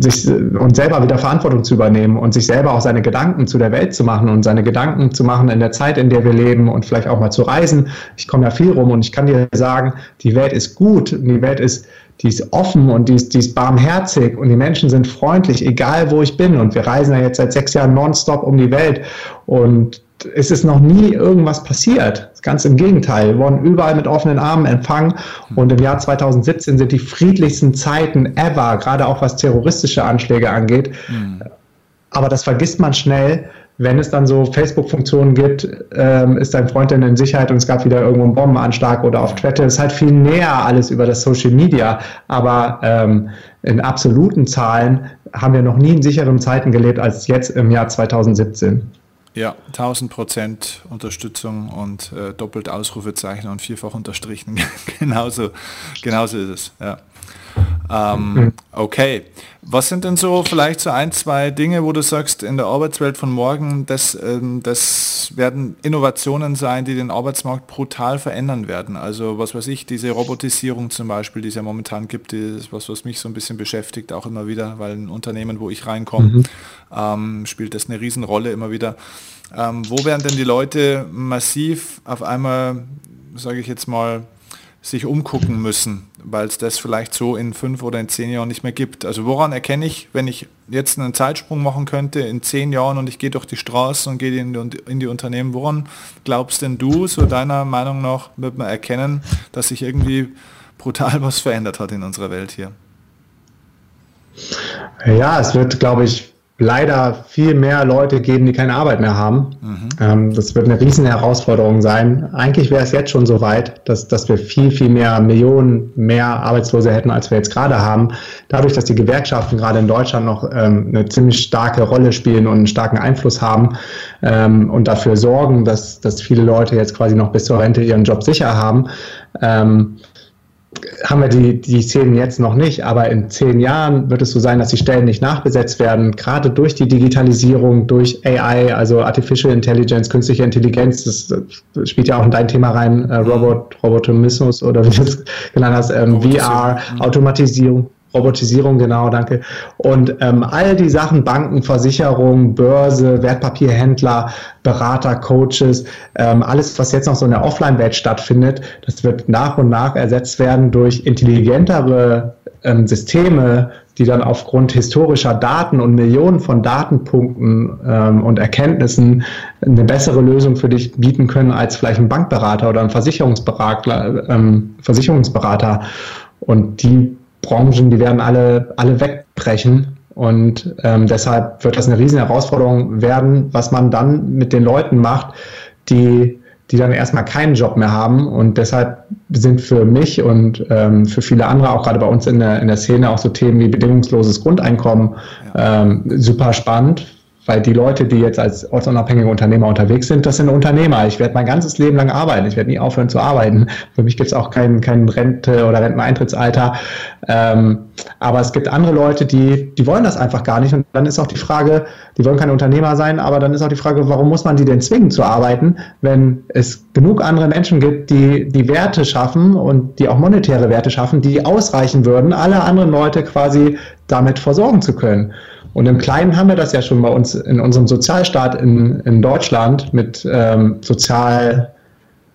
sich und selber wieder Verantwortung zu übernehmen und sich selber auch seine Gedanken zu der Welt zu machen und seine Gedanken zu machen in der Zeit, in der wir leben und vielleicht auch mal zu reisen. Ich komme ja viel rum und ich kann dir sagen, die Welt ist gut, die Welt ist die ist offen und die ist, die ist barmherzig und die Menschen sind freundlich, egal wo ich bin. Und wir reisen ja jetzt seit sechs Jahren nonstop um die Welt und es ist noch nie irgendwas passiert. Ganz im Gegenteil. Wir wurden überall mit offenen Armen empfangen und im Jahr 2017 sind die friedlichsten Zeiten ever, gerade auch was terroristische Anschläge angeht. Mhm. Aber das vergisst man schnell, wenn es dann so Facebook-Funktionen gibt, ähm, ist dein Freund denn in Sicherheit und es gab wieder irgendwo einen Bombenanschlag oder auf Twitter, ist halt viel näher alles über das Social Media. Aber ähm, in absoluten Zahlen haben wir noch nie in sicheren Zeiten gelebt als jetzt im Jahr 2017. Ja, 1000 Prozent Unterstützung und äh, doppelt Ausrufezeichen und vierfach unterstrichen. genauso, genauso ist es. Ja. Ähm, okay. Was sind denn so vielleicht so ein, zwei Dinge, wo du sagst, in der Arbeitswelt von morgen, das, ähm, das werden Innovationen sein, die den Arbeitsmarkt brutal verändern werden? Also was weiß ich, diese Robotisierung zum Beispiel, die es ja momentan gibt, ist was, was mich so ein bisschen beschäftigt, auch immer wieder, weil ein Unternehmen, wo ich reinkomme, mhm. ähm, spielt das eine Riesenrolle immer wieder. Ähm, wo werden denn die Leute massiv auf einmal, sage ich jetzt mal, sich umgucken müssen, weil es das vielleicht so in fünf oder in zehn Jahren nicht mehr gibt. Also woran erkenne ich, wenn ich jetzt einen Zeitsprung machen könnte in zehn Jahren und ich gehe durch die Straße und gehe in die, in die Unternehmen, woran glaubst denn du, so deiner Meinung nach, wird man erkennen, dass sich irgendwie brutal was verändert hat in unserer Welt hier? Ja, es wird, glaube ich, leider viel mehr Leute geben, die keine Arbeit mehr haben. Mhm. Ähm, das wird eine riesen Herausforderung sein. Eigentlich wäre es jetzt schon so weit, dass, dass wir viel, viel mehr Millionen mehr Arbeitslose hätten, als wir jetzt gerade haben. Dadurch, dass die Gewerkschaften gerade in Deutschland noch ähm, eine ziemlich starke Rolle spielen und einen starken Einfluss haben ähm, und dafür sorgen, dass, dass viele Leute jetzt quasi noch bis zur Rente ihren Job sicher haben. Haben wir die, die Szenen jetzt noch nicht, aber in zehn Jahren wird es so sein, dass die Stellen nicht nachbesetzt werden, gerade durch die Digitalisierung, durch AI, also Artificial Intelligence, künstliche Intelligenz, das, das spielt ja auch in dein Thema rein, äh, Robot, Robotomismus oder wie du es genannt hast, ähm, VR, mhm. Automatisierung. Robotisierung, genau, danke. Und ähm, all die Sachen, Banken, Versicherungen, Börse, Wertpapierhändler, Berater, Coaches, ähm, alles, was jetzt noch so in der Offline-Welt stattfindet, das wird nach und nach ersetzt werden durch intelligentere ähm, Systeme, die dann aufgrund historischer Daten und Millionen von Datenpunkten ähm, und Erkenntnissen eine bessere Lösung für dich bieten können als vielleicht ein Bankberater oder ein Versicherungsberater. Ähm, Versicherungsberater. Und die Branchen, die werden alle, alle wegbrechen. Und ähm, deshalb wird das eine riesen Herausforderung werden, was man dann mit den Leuten macht, die, die dann erstmal keinen Job mehr haben. Und deshalb sind für mich und ähm, für viele andere, auch gerade bei uns in der, in der Szene, auch so Themen wie bedingungsloses Grundeinkommen ja. ähm, super spannend, weil die Leute, die jetzt als ortsunabhängige Unternehmer unterwegs sind, das sind Unternehmer. Ich werde mein ganzes Leben lang arbeiten. Ich werde nie aufhören zu arbeiten. Für mich gibt es auch kein, kein Rente- oder Renteneintrittsalter. Ähm, aber es gibt andere Leute, die, die wollen das einfach gar nicht. Und dann ist auch die Frage, die wollen keine Unternehmer sein, aber dann ist auch die Frage, warum muss man die denn zwingen zu arbeiten, wenn es genug andere Menschen gibt, die die Werte schaffen und die auch monetäre Werte schaffen, die ausreichen würden, alle anderen Leute quasi damit versorgen zu können. Und im Kleinen haben wir das ja schon bei uns in unserem Sozialstaat in, in Deutschland mit ähm, Sozial,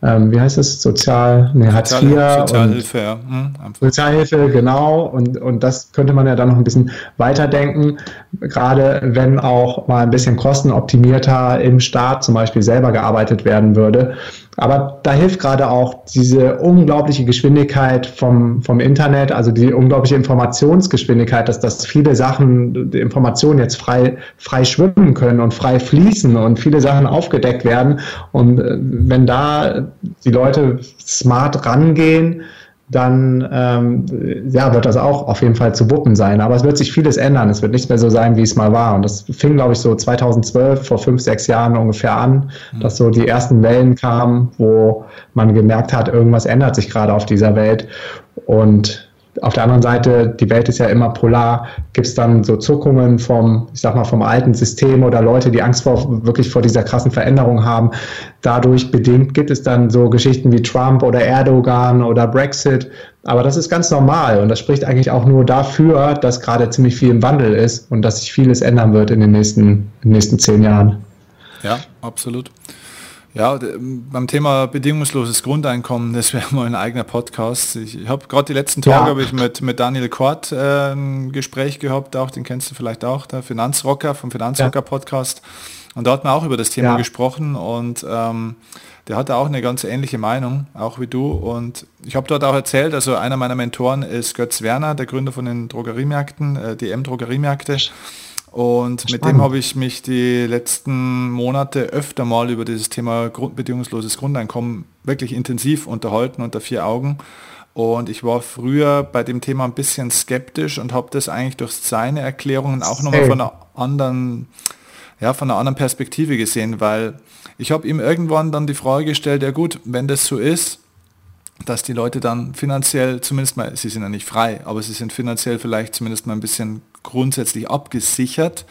ähm, wie heißt es, Sozial, nee, Hartz IV. Sozialhilfe, ja. Hm, Sozialhilfe, genau. Und, und das könnte man ja dann noch ein bisschen weiterdenken, gerade wenn auch mal ein bisschen kostenoptimierter im Staat zum Beispiel selber gearbeitet werden würde. Aber da hilft gerade auch diese unglaubliche Geschwindigkeit vom, vom Internet, also die unglaubliche Informationsgeschwindigkeit, dass, dass viele Sachen, die Informationen jetzt frei, frei schwimmen können und frei fließen und viele Sachen aufgedeckt werden. Und äh, wenn da die Leute smart rangehen, dann ähm, ja, wird das auch auf jeden Fall zu wuppen sein. Aber es wird sich vieles ändern. Es wird nicht mehr so sein, wie es mal war. Und das fing, glaube ich, so 2012, vor fünf, sechs Jahren ungefähr an, mhm. dass so die ersten Wellen kamen, wo man gemerkt hat, irgendwas ändert sich gerade auf dieser Welt. Und auf der anderen Seite, die Welt ist ja immer polar, gibt es dann so Zuckungen vom, ich sag mal, vom alten System oder Leute, die Angst vor, wirklich vor dieser krassen Veränderung haben. Dadurch bedingt gibt es dann so Geschichten wie Trump oder Erdogan oder Brexit. Aber das ist ganz normal und das spricht eigentlich auch nur dafür, dass gerade ziemlich viel im Wandel ist und dass sich vieles ändern wird in den nächsten, in den nächsten zehn Jahren. Ja, absolut. Ja, beim Thema bedingungsloses Grundeinkommen, das wäre mal ein eigener Podcast. Ich, ich habe gerade die letzten Tage ja. ich mit, mit Daniel Kort äh, ein Gespräch gehabt, auch den kennst du vielleicht auch, der Finanzrocker vom Finanzrocker Podcast. Und da hat man auch über das Thema ja. gesprochen und ähm, der hatte auch eine ganz ähnliche Meinung, auch wie du. Und ich habe dort auch erzählt, also einer meiner Mentoren ist Götz Werner, der Gründer von den Drogeriemärkten, äh, DM Drogeriemärkte. Und Spannend. mit dem habe ich mich die letzten Monate öfter mal über dieses Thema Grund, bedingungsloses Grundeinkommen wirklich intensiv unterhalten unter vier Augen. Und ich war früher bei dem Thema ein bisschen skeptisch und habe das eigentlich durch seine Erklärungen auch nochmal von einer anderen, ja, von einer anderen Perspektive gesehen, weil ich habe ihm irgendwann dann die Frage gestellt, ja gut, wenn das so ist, dass die Leute dann finanziell zumindest mal, sie sind ja nicht frei, aber sie sind finanziell vielleicht zumindest mal ein bisschen grundsätzlich abgesichert.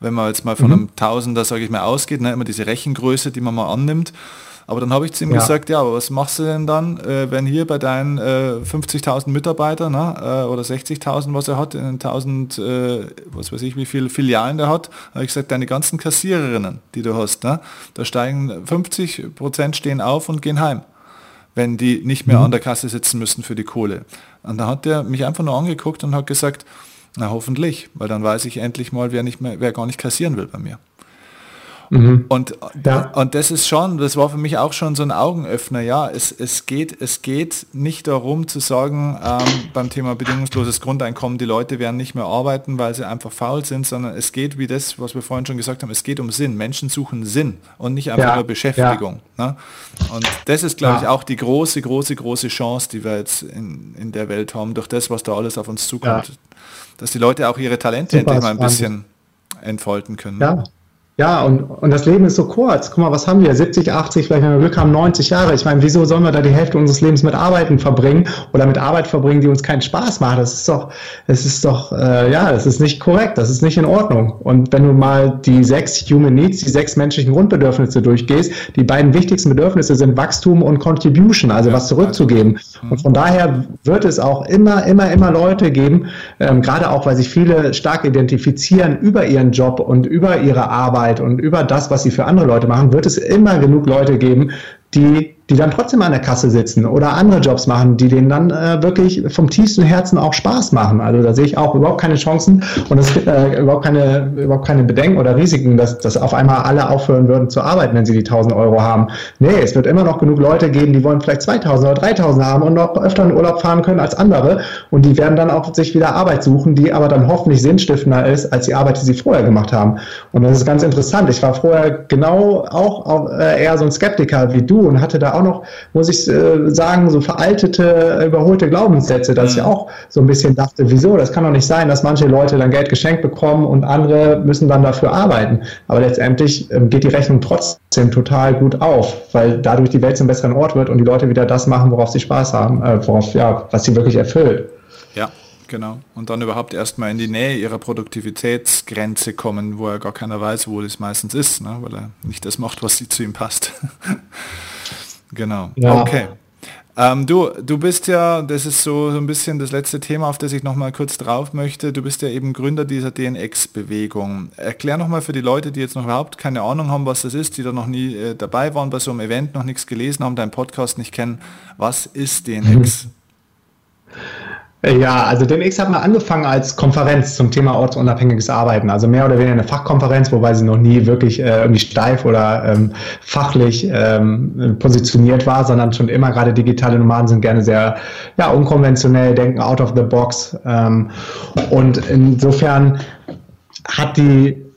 Wenn man jetzt mal von mhm. einem Tausender, sage ich mal, ausgeht, ne, immer diese Rechengröße, die man mal annimmt. Aber dann habe ich zu ihm ja. gesagt, ja, aber was machst du denn dann, äh, wenn hier bei deinen äh, 50.000 Mitarbeitern ne, äh, oder 60.000, was er hat, in 1000, äh, was weiß ich, wie viele Filialen der hat, habe ich gesagt, deine ganzen Kassiererinnen, die du hast, ne, da steigen 50 Prozent stehen auf und gehen heim, wenn die nicht mehr mhm. an der Kasse sitzen müssen für die Kohle. Und da hat er mich einfach nur angeguckt und hat gesagt, na hoffentlich, weil dann weiß ich endlich mal, wer nicht mehr, wer gar nicht kassieren will bei mir. Mhm. Und, ja. und das ist schon, das war für mich auch schon so ein Augenöffner. Ja, es, es, geht, es geht nicht darum zu sagen, ähm, beim Thema bedingungsloses Grundeinkommen, die Leute werden nicht mehr arbeiten, weil sie einfach faul sind, sondern es geht wie das, was wir vorhin schon gesagt haben, es geht um Sinn. Menschen suchen Sinn und nicht einfach ja. nur Beschäftigung. Ja. Ne? Und das ist, glaube ich, auch die große, große, große Chance, die wir jetzt in, in der Welt haben, durch das, was da alles auf uns zukommt dass die Leute auch ihre Talente Super endlich mal ein bisschen entfalten können. Ja. Ja, und, und das Leben ist so kurz. Guck mal, was haben wir? 70, 80, vielleicht wenn wir Glück haben, 90 Jahre. Ich meine, wieso sollen wir da die Hälfte unseres Lebens mit Arbeiten verbringen oder mit Arbeit verbringen, die uns keinen Spaß macht? Das ist doch, das ist doch, äh, ja, das ist nicht korrekt, das ist nicht in Ordnung. Und wenn du mal die sechs Human Needs, die sechs menschlichen Grundbedürfnisse durchgehst, die beiden wichtigsten Bedürfnisse sind Wachstum und Contribution, also was zurückzugeben. Und von daher wird es auch immer, immer, immer Leute geben, ähm, gerade auch, weil sich viele stark identifizieren über ihren Job und über ihre Arbeit, Arbeit und über das, was sie für andere Leute machen, wird es immer genug Leute geben, die die dann trotzdem an der Kasse sitzen oder andere Jobs machen, die denen dann äh, wirklich vom tiefsten Herzen auch Spaß machen. Also da sehe ich auch überhaupt keine Chancen und es äh, überhaupt keine überhaupt keine Bedenken oder Risiken, dass, dass auf einmal alle aufhören würden zu arbeiten, wenn sie die 1000 Euro haben. Nee, es wird immer noch genug Leute geben, die wollen vielleicht 2000 oder 3000 haben und noch öfter in Urlaub fahren können als andere und die werden dann auch sich wieder Arbeit suchen, die aber dann hoffentlich sinnstiftender ist als die Arbeit, die sie vorher gemacht haben. Und das ist ganz interessant. Ich war vorher genau auch, auch äh, eher so ein Skeptiker wie du und hatte da auch noch, muss ich äh, sagen, so veraltete, überholte Glaubenssätze, dass mhm. ich auch so ein bisschen dachte, wieso, das kann doch nicht sein, dass manche Leute dann Geld geschenkt bekommen und andere müssen dann dafür arbeiten. Aber letztendlich ähm, geht die Rechnung trotzdem total gut auf, weil dadurch die Welt zum besseren Ort wird und die Leute wieder das machen, worauf sie Spaß haben, äh, worauf, ja, was sie wirklich erfüllt. Ja, Genau. Und dann überhaupt erstmal in die Nähe ihrer Produktivitätsgrenze kommen, wo er gar keiner weiß, wo das meistens ist, ne? weil er nicht das macht, was zu ihm passt. Genau. Ja. Okay. Ähm, du, du bist ja, das ist so, so ein bisschen das letzte Thema, auf das ich nochmal kurz drauf möchte. Du bist ja eben Gründer dieser DNX-Bewegung. Erklär nochmal für die Leute, die jetzt noch überhaupt keine Ahnung haben, was das ist, die da noch nie äh, dabei waren bei so einem Event, noch nichts gelesen haben, deinen Podcast nicht kennen. Was ist DNX? Ja, also DMX hat mal angefangen als Konferenz zum Thema ortsunabhängiges Arbeiten, also mehr oder weniger eine Fachkonferenz, wobei sie noch nie wirklich äh, irgendwie steif oder ähm, fachlich ähm, positioniert war, sondern schon immer gerade digitale Nomaden sind gerne sehr ja, unkonventionell, denken out of the box. Ähm, und insofern hat die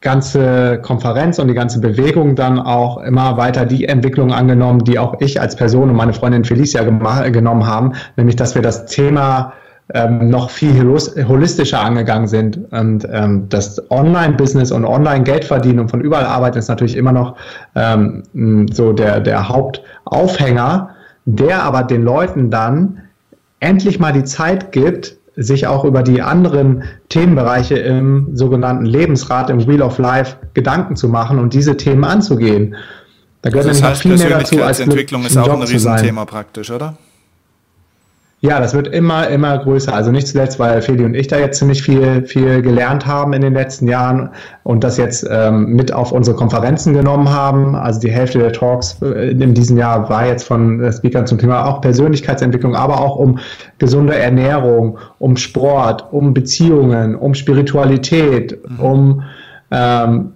ganze Konferenz und die ganze Bewegung dann auch immer weiter die Entwicklung angenommen, die auch ich als Person und meine Freundin Felicia genommen haben, nämlich dass wir das Thema ähm, noch viel holistischer angegangen sind. Und ähm, das Online-Business und Online-Geld verdienen und von überall arbeiten ist natürlich immer noch ähm, so der, der Hauptaufhänger, der aber den Leuten dann endlich mal die Zeit gibt, sich auch über die anderen Themenbereiche im sogenannten Lebensrat, im Wheel of Life Gedanken zu machen und diese Themen anzugehen. Da gehört also das heißt, viel mehr dazu als Entwicklung ist auch ein Riesenthema praktisch, oder? Ja, das wird immer, immer größer. Also nicht zuletzt, weil Feli und ich da jetzt ziemlich viel, viel gelernt haben in den letzten Jahren und das jetzt ähm, mit auf unsere Konferenzen genommen haben. Also die Hälfte der Talks äh, in diesem Jahr war jetzt von äh, Speakern zum Thema auch Persönlichkeitsentwicklung, aber auch um gesunde Ernährung, um Sport, um Beziehungen, um Spiritualität, mhm. um ähm,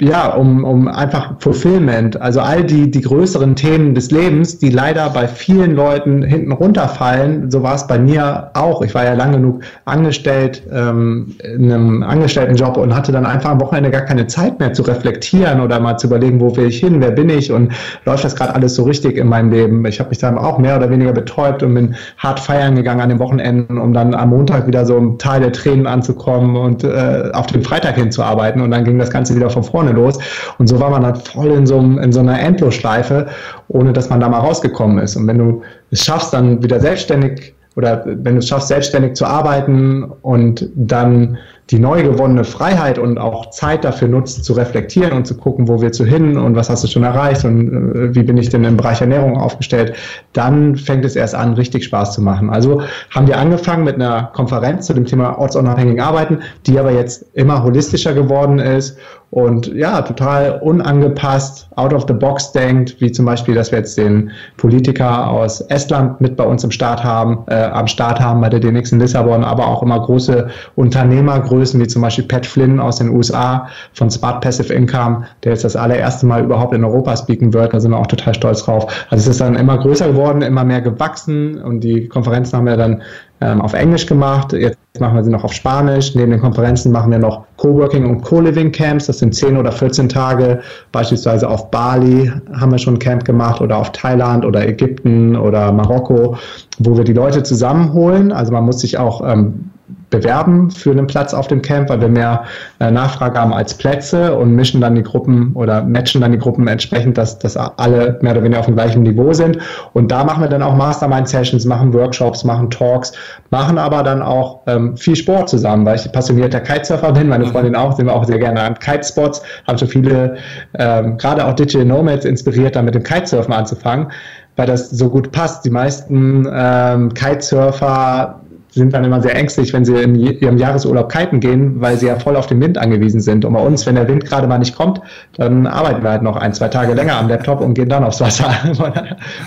ja, um, um einfach Fulfillment, also all die, die größeren Themen des Lebens, die leider bei vielen Leuten hinten runterfallen. So war es bei mir auch. Ich war ja lang genug angestellt ähm, in einem Angestelltenjob und hatte dann einfach am Wochenende gar keine Zeit mehr zu reflektieren oder mal zu überlegen, wo will ich hin, wer bin ich und läuft das gerade alles so richtig in meinem Leben. Ich habe mich dann auch mehr oder weniger betäubt und bin hart feiern gegangen an den Wochenenden, um dann am Montag wieder so im Teil der Tränen anzukommen und äh, auf den Freitag hinzuarbeiten und dann ging das Ganze wieder von vorne vorne los. Und so war man halt voll in so, in so einer Endlosschleife, ohne dass man da mal rausgekommen ist. Und wenn du es schaffst, dann wieder selbstständig oder wenn du es schaffst, selbstständig zu arbeiten und dann die neu gewonnene Freiheit und auch Zeit dafür nutzt, zu reflektieren und zu gucken, wo willst du hin und was hast du schon erreicht und äh, wie bin ich denn im Bereich Ernährung aufgestellt, dann fängt es erst an, richtig Spaß zu machen. Also haben wir angefangen mit einer Konferenz zu dem Thema ortsunabhängigen Arbeiten, die aber jetzt immer holistischer geworden ist und ja, total unangepasst, out of the box denkt, wie zum Beispiel, dass wir jetzt den Politiker aus Estland mit bei uns im Start haben, äh, am Start haben bei der DNX in Lissabon, aber auch immer große Unternehmer, Größen wie zum Beispiel Pat Flynn aus den USA von Smart Passive Income, der jetzt das allererste Mal überhaupt in Europa speaken wird. Da sind wir auch total stolz drauf. Also es ist dann immer größer geworden, immer mehr gewachsen und die Konferenzen haben wir dann ähm, auf Englisch gemacht. Jetzt machen wir sie noch auf Spanisch. Neben den Konferenzen machen wir noch Coworking und Co-Living Camps. Das sind 10 oder 14 Tage. Beispielsweise auf Bali haben wir schon ein Camp gemacht oder auf Thailand oder Ägypten oder Marokko, wo wir die Leute zusammenholen. Also man muss sich auch ähm, bewerben für einen Platz auf dem Camp, weil wir mehr äh, Nachfrage haben als Plätze und mischen dann die Gruppen oder matchen dann die Gruppen entsprechend, dass, dass alle mehr oder weniger auf dem gleichen Niveau sind. Und da machen wir dann auch Mastermind-Sessions, machen Workshops, machen Talks, machen aber dann auch ähm, viel Sport zusammen, weil ich passionierter Kitesurfer bin, meine. Freundin auch, sind wir auch sehr gerne an Kitespots, haben schon viele, ähm, gerade auch Digital Nomads inspiriert, dann mit dem Kitesurfen anzufangen, weil das so gut passt. Die meisten ähm, Kitesurfer sind dann immer sehr ängstlich, wenn sie in ihrem Jahresurlaub kiten gehen, weil sie ja voll auf den Wind angewiesen sind. Und bei uns, wenn der Wind gerade mal nicht kommt, dann arbeiten wir halt noch ein, zwei Tage länger am Laptop und gehen dann aufs Wasser.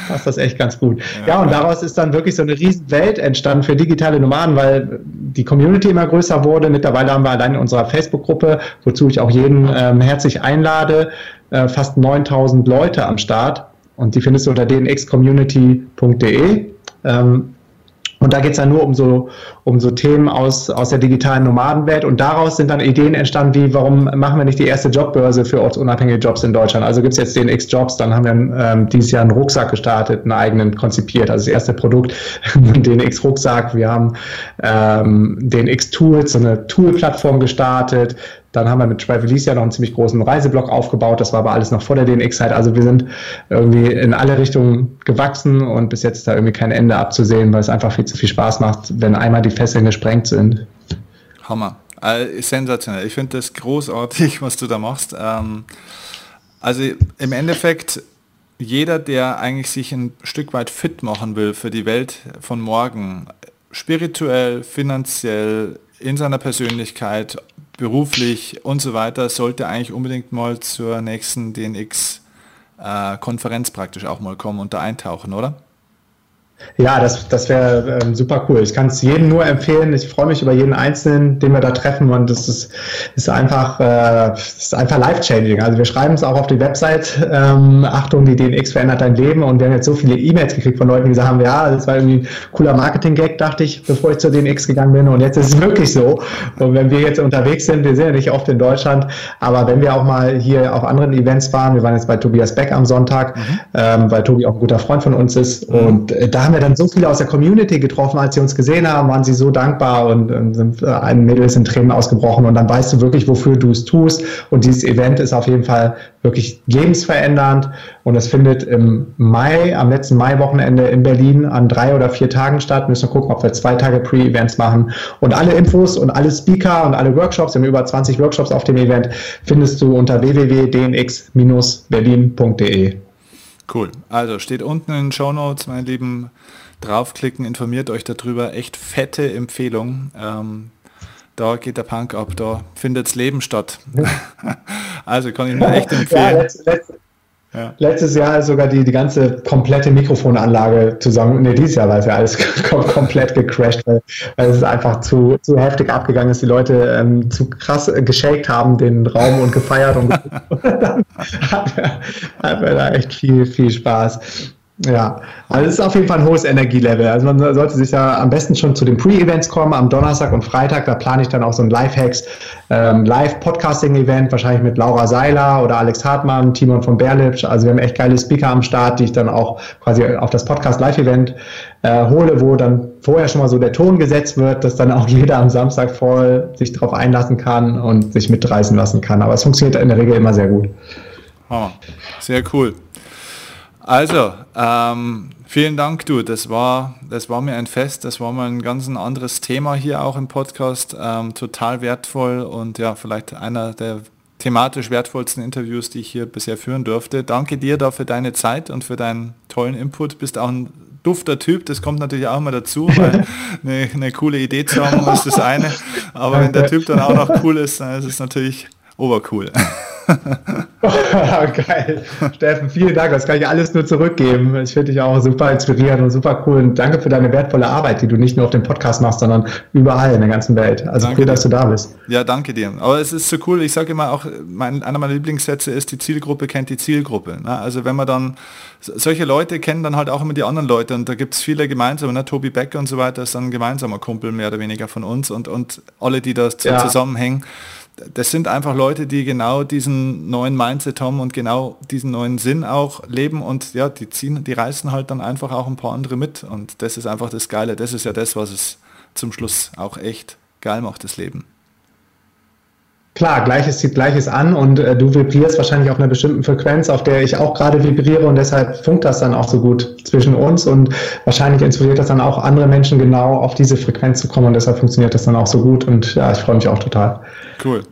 passt das echt ganz gut. Ja, und daraus ist dann wirklich so eine riesen Welt entstanden für digitale Nomaden, weil die Community immer größer wurde. Mittlerweile haben wir allein in unserer Facebook-Gruppe, wozu ich auch jeden ähm, herzlich einlade, äh, fast 9000 Leute am Start. Und die findest du unter dnxcommunity.de. Ähm, und da geht es dann nur um so, um so Themen aus, aus der digitalen Nomadenwelt. Und daraus sind dann Ideen entstanden, wie, warum machen wir nicht die erste Jobbörse für ortsunabhängige Jobs in Deutschland? Also gibt es jetzt den X-Jobs, dann haben wir ähm, dieses Jahr einen Rucksack gestartet, einen eigenen konzipiert. Also das erste Produkt, den X-Rucksack. Wir haben ähm, den X-Tools, so eine Tool-Plattform gestartet. Dann haben wir mit Travelisia noch einen ziemlich großen Reiseblock aufgebaut. Das war aber alles noch vor der DNX-Zeit. Also wir sind irgendwie in alle Richtungen gewachsen und bis jetzt da irgendwie kein Ende abzusehen, weil es einfach viel zu viel Spaß macht, wenn einmal die Fesseln gesprengt sind. Hammer. Äh, sensationell. Ich finde das großartig, was du da machst. Ähm, also im Endeffekt, jeder, der eigentlich sich ein Stück weit fit machen will für die Welt von morgen, spirituell, finanziell, in seiner Persönlichkeit, beruflich und so weiter, sollte eigentlich unbedingt mal zur nächsten DNX-Konferenz äh, praktisch auch mal kommen und da eintauchen, oder? Ja, das, das wäre ähm, super cool. Ich kann es jedem nur empfehlen. Ich freue mich über jeden Einzelnen, den wir da treffen und das ist, ist einfach, äh, ist einfach life-changing. Also wir schreiben es auch auf die Website. Ähm, Achtung, die DNX verändert dein Leben und wir haben jetzt so viele E-Mails gekriegt von Leuten, die gesagt haben, ja, das war irgendwie ein cooler Marketing-Gag, dachte ich, bevor ich zur DNX gegangen bin und jetzt ist es wirklich so. Und wenn wir jetzt unterwegs sind, wir sind ja nicht oft in Deutschland, aber wenn wir auch mal hier auf anderen Events waren, wir waren jetzt bei Tobias Beck am Sonntag, mhm. ähm, weil Tobi auch ein guter Freund von uns ist mhm. und äh, da haben wir dann so viele aus der Community getroffen, als sie uns gesehen haben, waren sie so dankbar und, und sind, äh, ein Mädel ist in Tränen ausgebrochen und dann weißt du wirklich, wofür du es tust. Und dieses Event ist auf jeden Fall wirklich lebensverändernd und es findet im Mai, am letzten Mai-Wochenende in Berlin an drei oder vier Tagen statt. Müssen wir gucken, ob wir zwei Tage Pre-Events machen. Und alle Infos und alle Speaker und alle Workshops, wir haben über 20 Workshops auf dem Event, findest du unter www.dnx-berlin.de. Cool. Also steht unten in den Show Notes, meine Lieben draufklicken, informiert euch darüber. Echt fette Empfehlung. Ähm, da geht der Punk ab, da findet das Leben statt. also kann ich mir echt empfehlen. Ja, letzte, letzte, ja. Letztes Jahr ist sogar die, die ganze komplette Mikrofonanlage zusammen, ne, dieses Jahr war es ja alles komplett gecrashed, weil, weil es einfach zu, zu heftig abgegangen ist. Die Leute ähm, zu krass geshakt haben den Raum und gefeiert und dann hatten wir, hatten wir da echt viel, viel Spaß. Ja, also es ist auf jeden Fall ein hohes Energielevel. Also man sollte sich ja am besten schon zu den Pre-Events kommen am Donnerstag und Freitag. Da plane ich dann auch so ein Live-Hacks, ähm, Live-Podcasting-Event, wahrscheinlich mit Laura Seiler oder Alex Hartmann, Timon von Berlitsch. Also wir haben echt geile Speaker am Start, die ich dann auch quasi auf das Podcast-Live-Event äh, hole, wo dann vorher schon mal so der Ton gesetzt wird, dass dann auch jeder am Samstag voll sich darauf einlassen kann und sich mitreißen lassen kann. Aber es funktioniert in der Regel immer sehr gut. Oh, sehr cool. Also, ähm, vielen Dank, du. Das war, das war mir ein Fest. Das war mal ein ganz ein anderes Thema hier auch im Podcast. Ähm, total wertvoll und ja, vielleicht einer der thematisch wertvollsten Interviews, die ich hier bisher führen durfte. Danke dir da für deine Zeit und für deinen tollen Input. Bist auch ein dufter Typ, das kommt natürlich auch mal dazu, weil eine, eine coole Idee zu haben ist das eine. Aber wenn der Typ dann auch noch cool ist, dann ist es natürlich obercool. Geil. Steffen, vielen Dank. Das kann ich alles nur zurückgeben. Ich finde dich auch super inspirierend und super cool. Und danke für deine wertvolle Arbeit, die du nicht nur auf dem Podcast machst, sondern überall in der ganzen Welt. Also danke cool, dass du da bist. Ja, danke dir. Aber es ist so cool. Ich sage immer auch, mein, einer meiner Lieblingssätze ist, die Zielgruppe kennt die Zielgruppe. Ne? Also wenn man dann, solche Leute kennen dann halt auch immer die anderen Leute und da gibt es viele gemeinsame, ne? Tobi Becker und so weiter ist dann ein gemeinsamer Kumpel mehr oder weniger von uns und, und alle, die da ja. zusammenhängen das sind einfach Leute, die genau diesen neuen Mindset haben und genau diesen neuen Sinn auch leben und ja, die ziehen, die reißen halt dann einfach auch ein paar andere mit und das ist einfach das Geile. Das ist ja das, was es zum Schluss auch echt geil macht das Leben. Klar, Gleiches zieht Gleiches an und äh, du vibrierst wahrscheinlich auf einer bestimmten Frequenz, auf der ich auch gerade vibriere und deshalb funkt das dann auch so gut zwischen uns und wahrscheinlich inspiriert das dann auch andere Menschen genau auf diese Frequenz zu kommen und deshalb funktioniert das dann auch so gut und ja, ich freue mich auch total. Cool.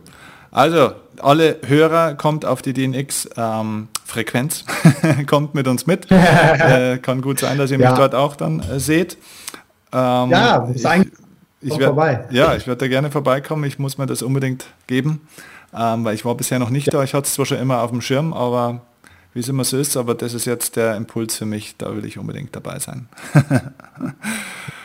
Also, alle Hörer kommt auf die DNX-Frequenz, ähm, kommt mit uns mit. äh, kann gut sein, dass ihr mich ja. dort auch dann äh, seht. Ähm, ja, ist eigentlich ich werd, vorbei. Ja, ich werde da gerne vorbeikommen. Ich muss mir das unbedingt geben, ähm, weil ich war bisher noch nicht ja. da. Ich hatte es zwar schon immer auf dem Schirm, aber wie es immer so ist, aber das ist jetzt der Impuls für mich, da will ich unbedingt dabei sein.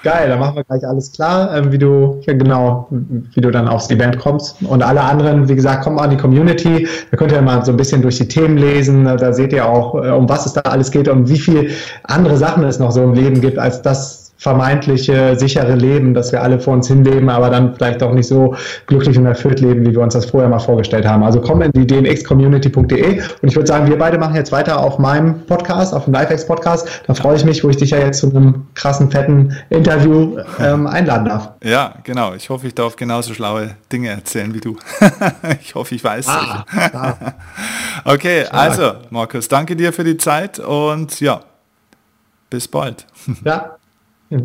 Geil, dann machen wir gleich alles klar, ähm, wie du, ja genau, wie du dann aufs Event kommst. Und alle anderen, wie gesagt, kommen an die Community. Da könnt ihr mal so ein bisschen durch die Themen lesen. Da seht ihr auch, äh, um was es da alles geht und wie viel andere Sachen es noch so im Leben gibt, als das vermeintliche sichere Leben, das wir alle vor uns hinleben, aber dann vielleicht auch nicht so glücklich und erfüllt leben, wie wir uns das vorher mal vorgestellt haben. Also komm in die dnxcommunity.de und ich würde sagen, wir beide machen jetzt weiter auf meinem Podcast, auf dem LifeX Podcast. Da freue ich mich, wo ich dich ja jetzt zu einem krassen, fetten Interview ähm, einladen darf. Ja, genau. Ich hoffe, ich darf genauso schlaue Dinge erzählen wie du. ich hoffe, ich weiß. Ah, ah. okay, Stark. also Markus, danke dir für die Zeit und ja, bis bald. Ja,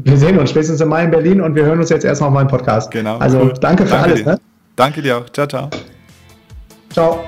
wir sehen uns spätestens im Mai in Berlin und wir hören uns jetzt erstmal auf meinen Podcast. Genau. Also cool. danke für danke alles. Ne? Danke dir auch. Ciao, ciao. Ciao.